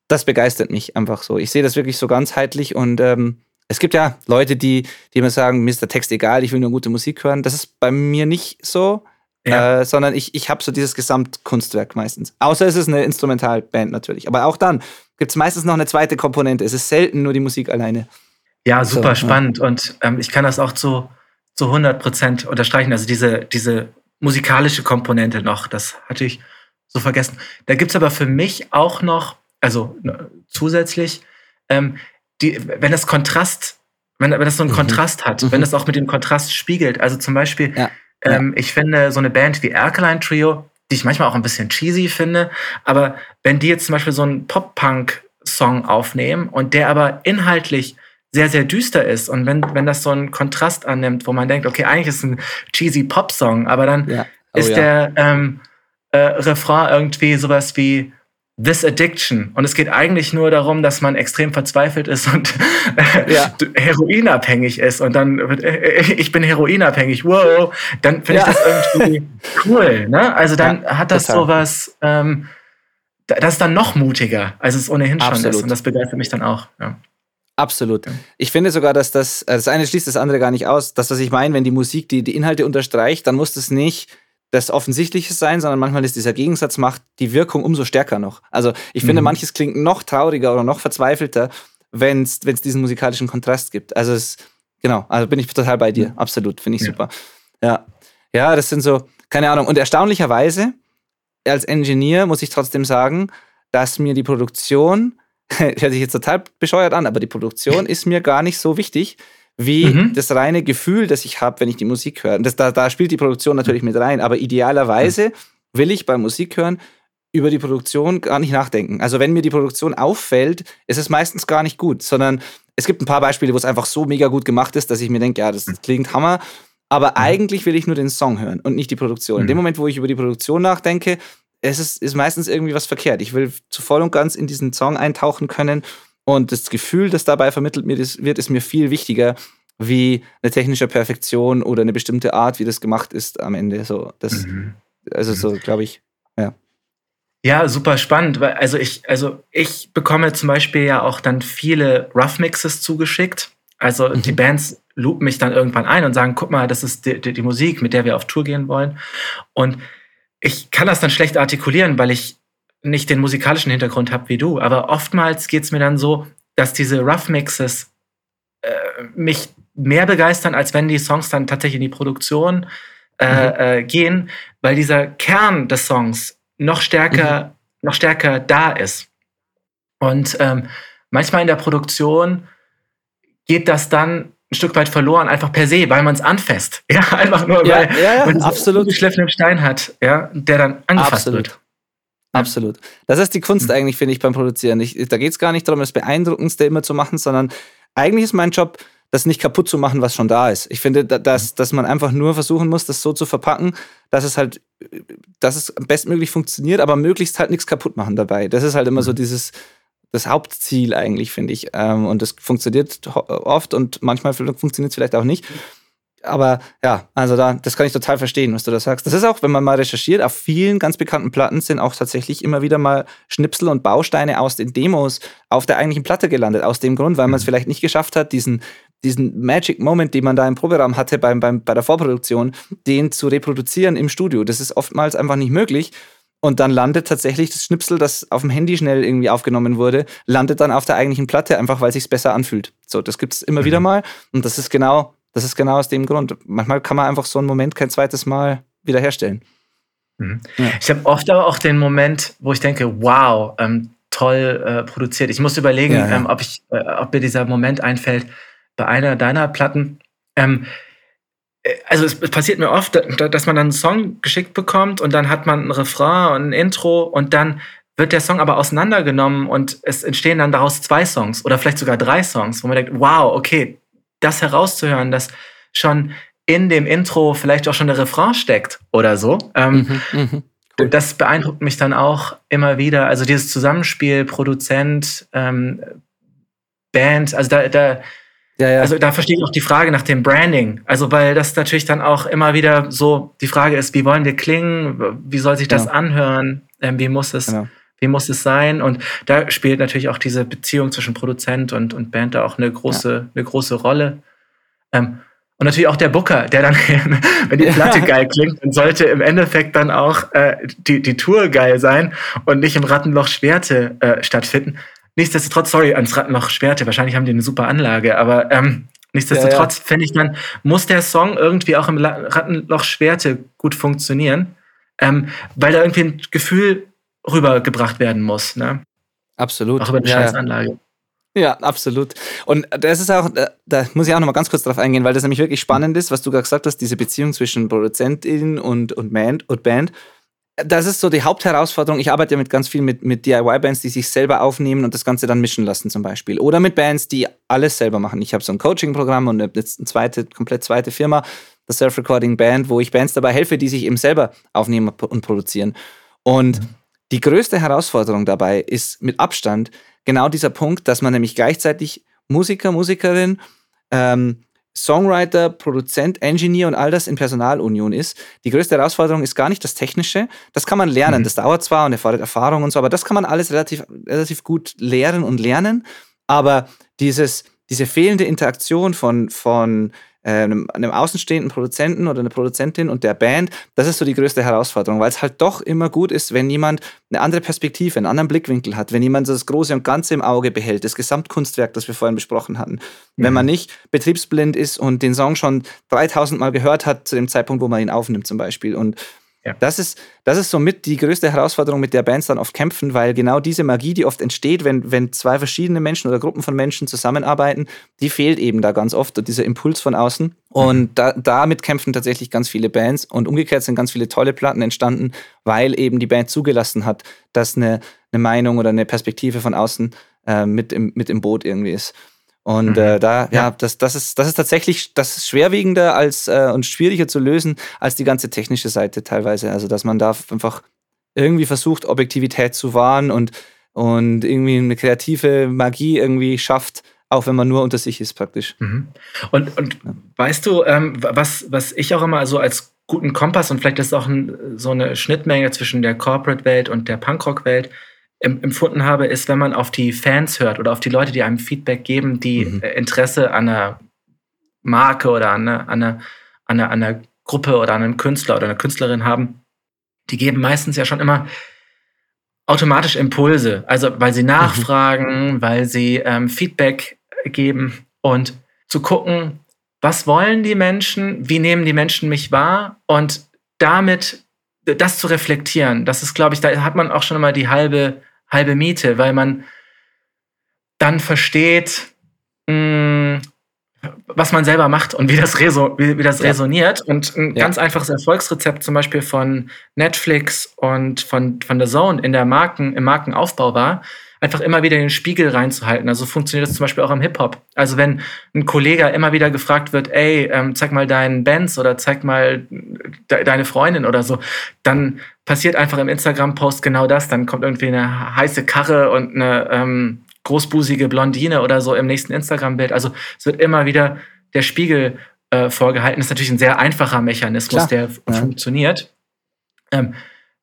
Das begeistert mich einfach so. Ich sehe das wirklich so ganzheitlich und ähm, es gibt ja Leute, die, die immer sagen, mir ist der Text egal, ich will nur gute Musik hören. Das ist bei mir nicht so ja. Äh, sondern ich, ich habe so dieses Gesamtkunstwerk meistens. Außer es ist eine Instrumentalband natürlich. Aber auch dann gibt es meistens noch eine zweite Komponente. Es ist selten nur die Musik alleine. Ja, super so, spannend. Ja. Und ähm, ich kann das auch zu, zu 100 Prozent unterstreichen. Also diese, diese musikalische Komponente noch, das hatte ich so vergessen. Da gibt es aber für mich auch noch, also ne, zusätzlich, ähm, die, wenn das Kontrast, wenn, wenn das so einen mhm. Kontrast hat, mhm. wenn das auch mit dem Kontrast spiegelt. Also zum Beispiel, ja. Ähm, ich finde so eine Band wie Alkaline Trio, die ich manchmal auch ein bisschen cheesy finde, aber wenn die jetzt zum Beispiel so einen Pop-Punk-Song aufnehmen und der aber inhaltlich sehr, sehr düster ist und wenn, wenn das so einen Kontrast annimmt, wo man denkt, okay, eigentlich ist es ein cheesy Pop-Song, aber dann ja. oh, ist ja. der ähm, äh, Refrain irgendwie sowas wie This Addiction. Und es geht eigentlich nur darum, dass man extrem verzweifelt ist und ja. heroinabhängig ist. Und dann wird, äh, ich bin heroinabhängig, wow, dann finde ja. ich das irgendwie cool. Ne? Also dann ja, hat das total. sowas, ähm, das ist dann noch mutiger, als es ohnehin schon Absolut. ist. Und das begeistert mich dann auch. Absolut. Ich finde sogar, dass das, äh, das eine schließt das andere gar nicht aus. Das, was ich meine, wenn die Musik die, die Inhalte unterstreicht, dann muss das nicht das Offensichtliche sein, sondern manchmal ist dieser Gegensatz macht die Wirkung umso stärker noch. Also ich finde, mhm. manches klingt noch trauriger oder noch verzweifelter, wenn es diesen musikalischen Kontrast gibt. Also es, genau, also bin ich total bei dir. Mhm. Absolut, finde ich ja. super. Ja. Ja, das sind so, keine Ahnung. Und erstaunlicherweise, als Engineer muss ich trotzdem sagen, dass mir die Produktion, hört sich jetzt total bescheuert an, aber die Produktion ist mir gar nicht so wichtig, wie mhm. das reine Gefühl, das ich habe, wenn ich die Musik höre. Das, da, da spielt die Produktion natürlich mit rein, aber idealerweise will ich beim Musik hören über die Produktion gar nicht nachdenken. Also wenn mir die Produktion auffällt, ist es meistens gar nicht gut, sondern es gibt ein paar Beispiele, wo es einfach so mega gut gemacht ist, dass ich mir denke, ja, das klingt Hammer. Aber mhm. eigentlich will ich nur den Song hören und nicht die Produktion. In dem mhm. Moment, wo ich über die Produktion nachdenke, es ist, ist meistens irgendwie was verkehrt. Ich will zu voll und ganz in diesen Song eintauchen können und das Gefühl, das dabei vermittelt wird, ist mir viel wichtiger wie eine technische Perfektion oder eine bestimmte Art, wie das gemacht ist am Ende. So, das, mhm. Also so, glaube ich, ja. Ja, super spannend, weil also ich, also ich bekomme zum Beispiel ja auch dann viele Rough Mixes zugeschickt. Also mhm. die Bands loopen mich dann irgendwann ein und sagen, guck mal, das ist die, die, die Musik, mit der wir auf Tour gehen wollen. Und ich kann das dann schlecht artikulieren, weil ich nicht den musikalischen Hintergrund habe wie du, aber oftmals geht es mir dann so, dass diese Rough Mixes äh, mich mehr begeistern, als wenn die Songs dann tatsächlich in die Produktion äh, mhm. äh, gehen, weil dieser Kern des Songs noch stärker, mhm. noch stärker da ist. Und ähm, manchmal in der Produktion geht das dann ein Stück weit verloren, einfach per se, weil man es anfasst. Ja, einfach nur, ja, weil ja, ja, man absolut geschliffenen Stein hat, ja, der dann angefasst absolut. wird. Absolut. Das ist die Kunst mhm. eigentlich, finde ich, beim Produzieren. Ich, da geht es gar nicht darum, das Beeindruckendste immer zu machen, sondern eigentlich ist mein Job, das nicht kaputt zu machen, was schon da ist. Ich finde, dass, mhm. dass man einfach nur versuchen muss, das so zu verpacken, dass es halt, dass es bestmöglich funktioniert, aber möglichst halt nichts kaputt machen dabei. Das ist halt immer so mhm. dieses, das Hauptziel eigentlich, finde ich. Ähm, und das funktioniert oft und manchmal funktioniert es vielleicht auch nicht aber ja, also da, das kann ich total verstehen, was du da sagst. Das ist auch, wenn man mal recherchiert, auf vielen ganz bekannten Platten sind auch tatsächlich immer wieder mal Schnipsel und Bausteine aus den Demos auf der eigentlichen Platte gelandet. Aus dem Grund, weil man es mhm. vielleicht nicht geschafft hat, diesen, diesen Magic Moment, den man da im Proberaum hatte beim, beim, bei der Vorproduktion, den zu reproduzieren im Studio. Das ist oftmals einfach nicht möglich. Und dann landet tatsächlich das Schnipsel, das auf dem Handy schnell irgendwie aufgenommen wurde, landet dann auf der eigentlichen Platte, einfach weil sich besser anfühlt. So, das gibt es immer mhm. wieder mal. Und das ist genau das ist genau aus dem Grund. Manchmal kann man einfach so einen Moment kein zweites Mal wiederherstellen. Mhm. Ja. Ich habe oft aber auch den Moment, wo ich denke, wow, ähm, toll äh, produziert. Ich muss überlegen, ja, ja. Ähm, ob, ich, äh, ob mir dieser Moment einfällt bei einer deiner Platten. Ähm, äh, also es, es, passiert mir oft, dass man dann einen Song geschickt bekommt und dann hat man ein Refrain und ein Intro und dann wird der Song aber auseinandergenommen und es entstehen dann daraus zwei Songs oder vielleicht sogar drei Songs, wo man denkt, wow, okay, das herauszuhören, dass schon in dem Intro vielleicht auch schon der Refrain steckt oder so. Ähm, mhm, mh. cool. Das beeindruckt mich dann auch immer wieder. Also dieses Zusammenspiel, Produzent, ähm, Band, also da, da, ja, ja. Also da verstehe ich auch die Frage nach dem Branding. Also weil das natürlich dann auch immer wieder so die Frage ist, wie wollen wir klingen? Wie soll sich das genau. anhören? Ähm, wie muss es, genau. Wie muss es sein? Und da spielt natürlich auch diese Beziehung zwischen Produzent und, und Band da auch eine große, ja. eine große Rolle. Ähm, und natürlich auch der Booker, der dann, wenn die Platte ja. geil klingt, dann sollte im Endeffekt dann auch äh, die, die Tour geil sein und nicht im Rattenloch Schwerte äh, stattfinden. Nichtsdestotrotz, sorry, ans Rattenloch Schwerte, wahrscheinlich haben die eine super Anlage, aber ähm, nichtsdestotrotz ja, ja. finde ich dann, muss der Song irgendwie auch im Rattenloch Schwerte gut funktionieren, ähm, weil da irgendwie ein Gefühl rübergebracht werden muss. Ne? Absolut. Auch über eine ja, Scheißanlage. Ja, absolut. Und das ist auch, da muss ich auch noch mal ganz kurz drauf eingehen, weil das nämlich wirklich spannend ist, was du gerade gesagt hast, diese Beziehung zwischen Produzentin und, und, Band, und Band. Das ist so die Hauptherausforderung. Ich arbeite ja mit ganz viel mit, mit DIY-Bands, die sich selber aufnehmen und das Ganze dann mischen lassen zum Beispiel. Oder mit Bands, die alles selber machen. Ich habe so ein Coaching-Programm und jetzt eine zweite, komplett zweite Firma, das Self-Recording Band, wo ich Bands dabei helfe, die sich eben selber aufnehmen und produzieren. Und mhm. Die größte Herausforderung dabei ist mit Abstand, genau dieser Punkt, dass man nämlich gleichzeitig Musiker, Musikerin, ähm, Songwriter, Produzent, Engineer und all das in Personalunion ist. Die größte Herausforderung ist gar nicht das Technische. Das kann man lernen. Mhm. Das dauert zwar und erfordert Erfahrung und so, aber das kann man alles relativ, relativ gut lehren und lernen. Aber dieses, diese fehlende Interaktion von, von einem, einem außenstehenden Produzenten oder einer Produzentin und der Band, das ist so die größte Herausforderung, weil es halt doch immer gut ist, wenn jemand eine andere Perspektive, einen anderen Blickwinkel hat, wenn jemand das Große und Ganze im Auge behält, das Gesamtkunstwerk, das wir vorhin besprochen hatten. Mhm. Wenn man nicht betriebsblind ist und den Song schon 3000 Mal gehört hat zu dem Zeitpunkt, wo man ihn aufnimmt zum Beispiel und ja. Das, ist, das ist somit die größte Herausforderung, mit der Bands dann oft kämpfen, weil genau diese Magie, die oft entsteht, wenn, wenn zwei verschiedene Menschen oder Gruppen von Menschen zusammenarbeiten, die fehlt eben da ganz oft, dieser Impuls von außen. Und mhm. da, damit kämpfen tatsächlich ganz viele Bands. Und umgekehrt sind ganz viele tolle Platten entstanden, weil eben die Band zugelassen hat, dass eine, eine Meinung oder eine Perspektive von außen äh, mit, im, mit im Boot irgendwie ist. Und mhm. äh, da, ja, ja, das, das, ist, das ist tatsächlich, das ist schwerwiegender als äh, und schwieriger zu lösen als die ganze technische Seite teilweise. Also, dass man da einfach irgendwie versucht, Objektivität zu wahren und, und irgendwie eine kreative Magie irgendwie schafft, auch wenn man nur unter sich ist, praktisch. Mhm. Und, und ja. weißt du, ähm, was, was ich auch immer so als guten Kompass und vielleicht ist es auch ein, so eine Schnittmenge zwischen der Corporate-Welt und der Punkrock-Welt, empfunden habe, ist, wenn man auf die Fans hört oder auf die Leute, die einem Feedback geben, die mhm. Äh, Interesse an einer Marke oder an einer, an, einer, an, einer, an einer Gruppe oder an einem Künstler oder einer Künstlerin haben, die geben meistens ja schon immer automatisch Impulse, also weil sie nachfragen, mhm. weil sie ähm, Feedback geben und zu gucken, was wollen die Menschen, wie nehmen die Menschen mich wahr und damit das zu reflektieren. Das ist, glaube ich, da hat man auch schon mal die halbe, halbe Miete, weil man dann versteht, mh, hm, was man selber macht und wie das, reso wie, wie das ja. resoniert. Und ein ja. ganz einfaches Erfolgsrezept zum Beispiel von Netflix und von, von The Zone in der Marken, im Markenaufbau war, einfach immer wieder den Spiegel reinzuhalten. Also funktioniert das zum Beispiel auch im Hip-Hop. Also wenn ein Kollege immer wieder gefragt wird, ey, ähm, zeig mal deinen Bands oder zeig mal de deine Freundin oder so, dann passiert einfach im Instagram-Post genau das. Dann kommt irgendwie eine heiße Karre und eine ähm, großbusige Blondine oder so im nächsten Instagram-Bild. Also es wird immer wieder der Spiegel äh, vorgehalten. Das ist natürlich ein sehr einfacher Mechanismus, Klar. der ja. funktioniert. Ähm,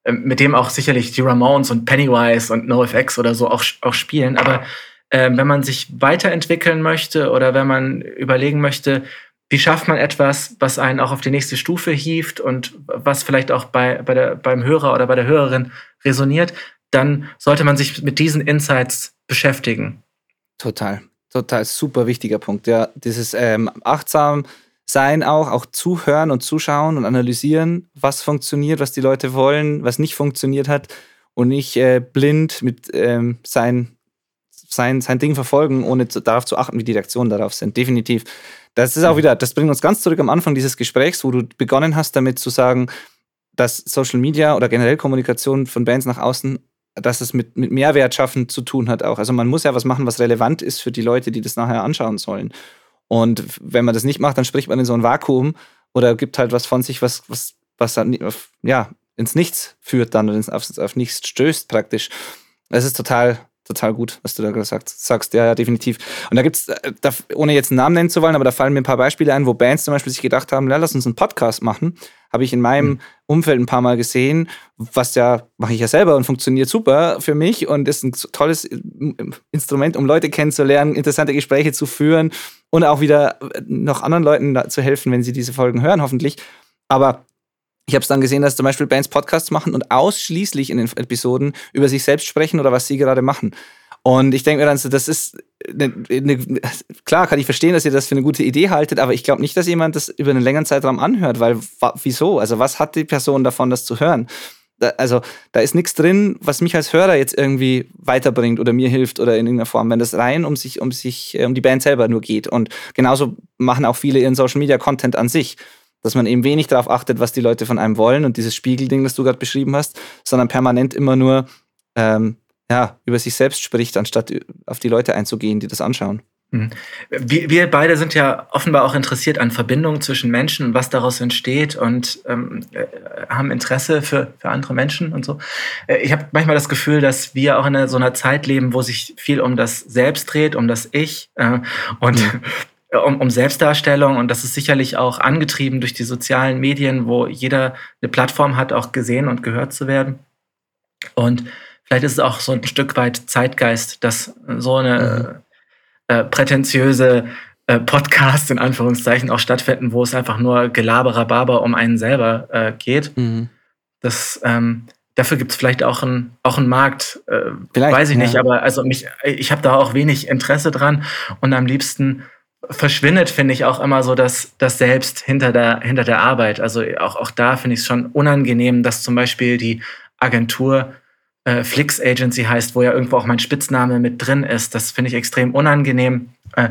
ähm, mit dem auch sicherlich die Ramones und Pennywise und NoFX oder so auch, auch spielen. Aber äh, wenn man sich weiterentwickeln möchte oder wenn man überlegen möchte, wie schafft man etwas, was einen auch auf die nächste Stufe hieft und was vielleicht auch bei, bei der, beim Hörer oder bei der Hörerin resoniert, dann sollte man sich mit diesen Insights beschäftigen. Total, total super wichtiger Punkt. Ja, dieses ähm, achtsam sein auch, auch zuhören und zuschauen und analysieren, was funktioniert, was die Leute wollen, was nicht funktioniert hat und nicht äh, blind mit ähm, sein, sein, sein Ding verfolgen, ohne zu, darauf zu achten, wie die Reaktionen darauf sind. Definitiv. Das ist auch wieder, das bringt uns ganz zurück am Anfang dieses Gesprächs, wo du begonnen hast, damit zu sagen, dass Social Media oder generell Kommunikation von Bands nach außen dass es mit, mit Mehrwert schaffen zu tun hat auch. Also man muss ja was machen, was relevant ist für die Leute, die das nachher anschauen sollen. Und wenn man das nicht macht, dann spricht man in so ein Vakuum oder gibt halt was von sich, was, was, was dann ja, ins Nichts führt dann und auf, auf nichts stößt praktisch. Das ist total, total gut, was du da gesagt sagst. Ja, ja, definitiv. Und da gibt es, äh, ohne jetzt einen Namen nennen zu wollen, aber da fallen mir ein paar Beispiele ein, wo Bands zum Beispiel sich gedacht haben, lass uns einen Podcast machen. Habe ich in meinem mhm. Umfeld ein paar Mal gesehen, was ja, mache ich ja selber und funktioniert super für mich und ist ein tolles äh, Instrument, um Leute kennenzulernen, interessante Gespräche zu führen und auch wieder äh, noch anderen Leuten zu helfen, wenn sie diese Folgen hören, hoffentlich. Aber ich habe es dann gesehen, dass zum Beispiel Bands Podcasts machen und ausschließlich in den Episoden über sich selbst sprechen oder was sie gerade machen. Und ich denke mir dann so, das ist eine, eine, klar, kann ich verstehen, dass ihr das für eine gute Idee haltet, aber ich glaube nicht, dass jemand das über einen längeren Zeitraum anhört, weil wieso? Also was hat die Person davon, das zu hören? Da, also da ist nichts drin, was mich als Hörer jetzt irgendwie weiterbringt oder mir hilft oder in irgendeiner Form, wenn das rein um sich, um sich, äh, um die Band selber nur geht. Und genauso machen auch viele ihren Social Media Content an sich dass man eben wenig darauf achtet, was die Leute von einem wollen und dieses Spiegelding, das du gerade beschrieben hast, sondern permanent immer nur ähm, ja, über sich selbst spricht, anstatt auf die Leute einzugehen, die das anschauen. Mhm. Wir, wir beide sind ja offenbar auch interessiert an Verbindungen zwischen Menschen und was daraus entsteht und ähm, äh, haben Interesse für, für andere Menschen und so. Äh, ich habe manchmal das Gefühl, dass wir auch in so einer Zeit leben, wo sich viel um das Selbst dreht, um das Ich. Äh, und mhm. um, um Selbstdarstellung und das ist sicherlich auch angetrieben durch die sozialen Medien, wo jeder eine Plattform hat, auch gesehen und gehört zu werden. Und vielleicht ist es auch so ein Stück weit Zeitgeist, dass so eine mhm. äh, prätentiöse äh, Podcast in Anführungszeichen auch stattfinden, wo es einfach nur Gelaberababer um einen selber äh, geht. Mhm. Das ähm, dafür gibt es vielleicht auch einen auch einen Markt, äh, weiß ich ja. nicht, aber also mich, ich habe da auch wenig Interesse dran und am liebsten verschwindet, finde ich, auch immer so das, das Selbst hinter der, hinter der Arbeit. Also auch, auch da finde ich es schon unangenehm, dass zum Beispiel die Agentur äh, Flix Agency heißt, wo ja irgendwo auch mein Spitzname mit drin ist. Das finde ich extrem unangenehm. Äh,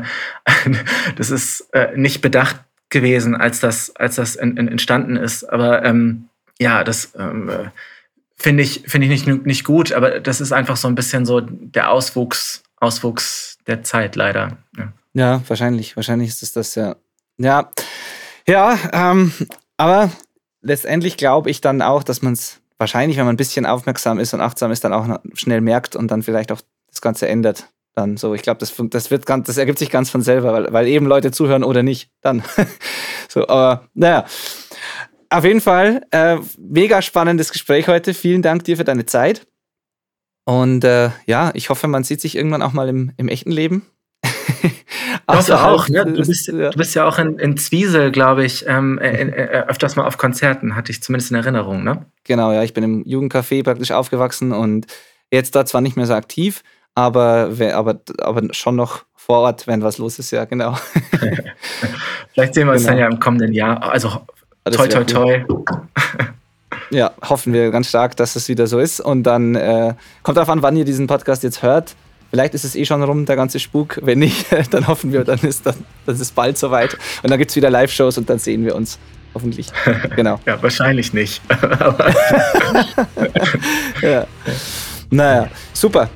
das ist äh, nicht bedacht gewesen, als das, als das in, in entstanden ist. Aber ähm, ja, das ähm, äh, finde ich, finde ich nicht, nicht gut, aber das ist einfach so ein bisschen so der Auswuchs, Auswuchs der Zeit leider. Ja. Ja, wahrscheinlich. Wahrscheinlich ist es das, ja. Ja, ja ähm, aber letztendlich glaube ich dann auch, dass man es wahrscheinlich, wenn man ein bisschen aufmerksam ist und achtsam ist, dann auch schnell merkt und dann vielleicht auch das Ganze ändert. Dann so, ich glaube, das, das, wird ganz, das ergibt sich ganz von selber, weil, weil eben Leute zuhören oder nicht. Dann. so, aber naja. Auf jeden Fall, äh, mega spannendes Gespräch heute. Vielen Dank dir für deine Zeit. Und äh, ja, ich hoffe, man sieht sich irgendwann auch mal im, im echten Leben. Also auch, ne? du, bist, du bist ja auch in, in Zwiesel, glaube ich, ähm, äh, äh, öfters mal auf Konzerten, hatte ich zumindest in Erinnerung, ne? Genau, ja, ich bin im Jugendcafé praktisch aufgewachsen und Jetzt da zwar nicht mehr so aktiv, aber, aber, aber schon noch vor Ort, wenn was los ist, ja, genau. Vielleicht sehen wir uns genau. dann ja im kommenden Jahr. Also toi, toi, toi. Ja, hoffen wir ganz stark, dass es wieder so ist. Und dann äh, kommt darauf an, wann ihr diesen Podcast jetzt hört. Vielleicht ist es eh schon rum, der ganze Spuk. Wenn nicht, dann hoffen wir, dann ist, dann, dann ist bald soweit. Und dann gibt es wieder Live-Shows und dann sehen wir uns. Hoffentlich. Genau. ja, wahrscheinlich nicht. ja. Naja, super.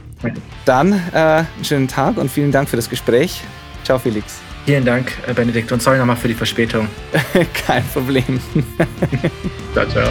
Dann äh, einen schönen Tag und vielen Dank für das Gespräch. Ciao, Felix. Vielen Dank, äh, Benedikt, und sorry nochmal für die Verspätung. Kein Problem. ciao, ciao.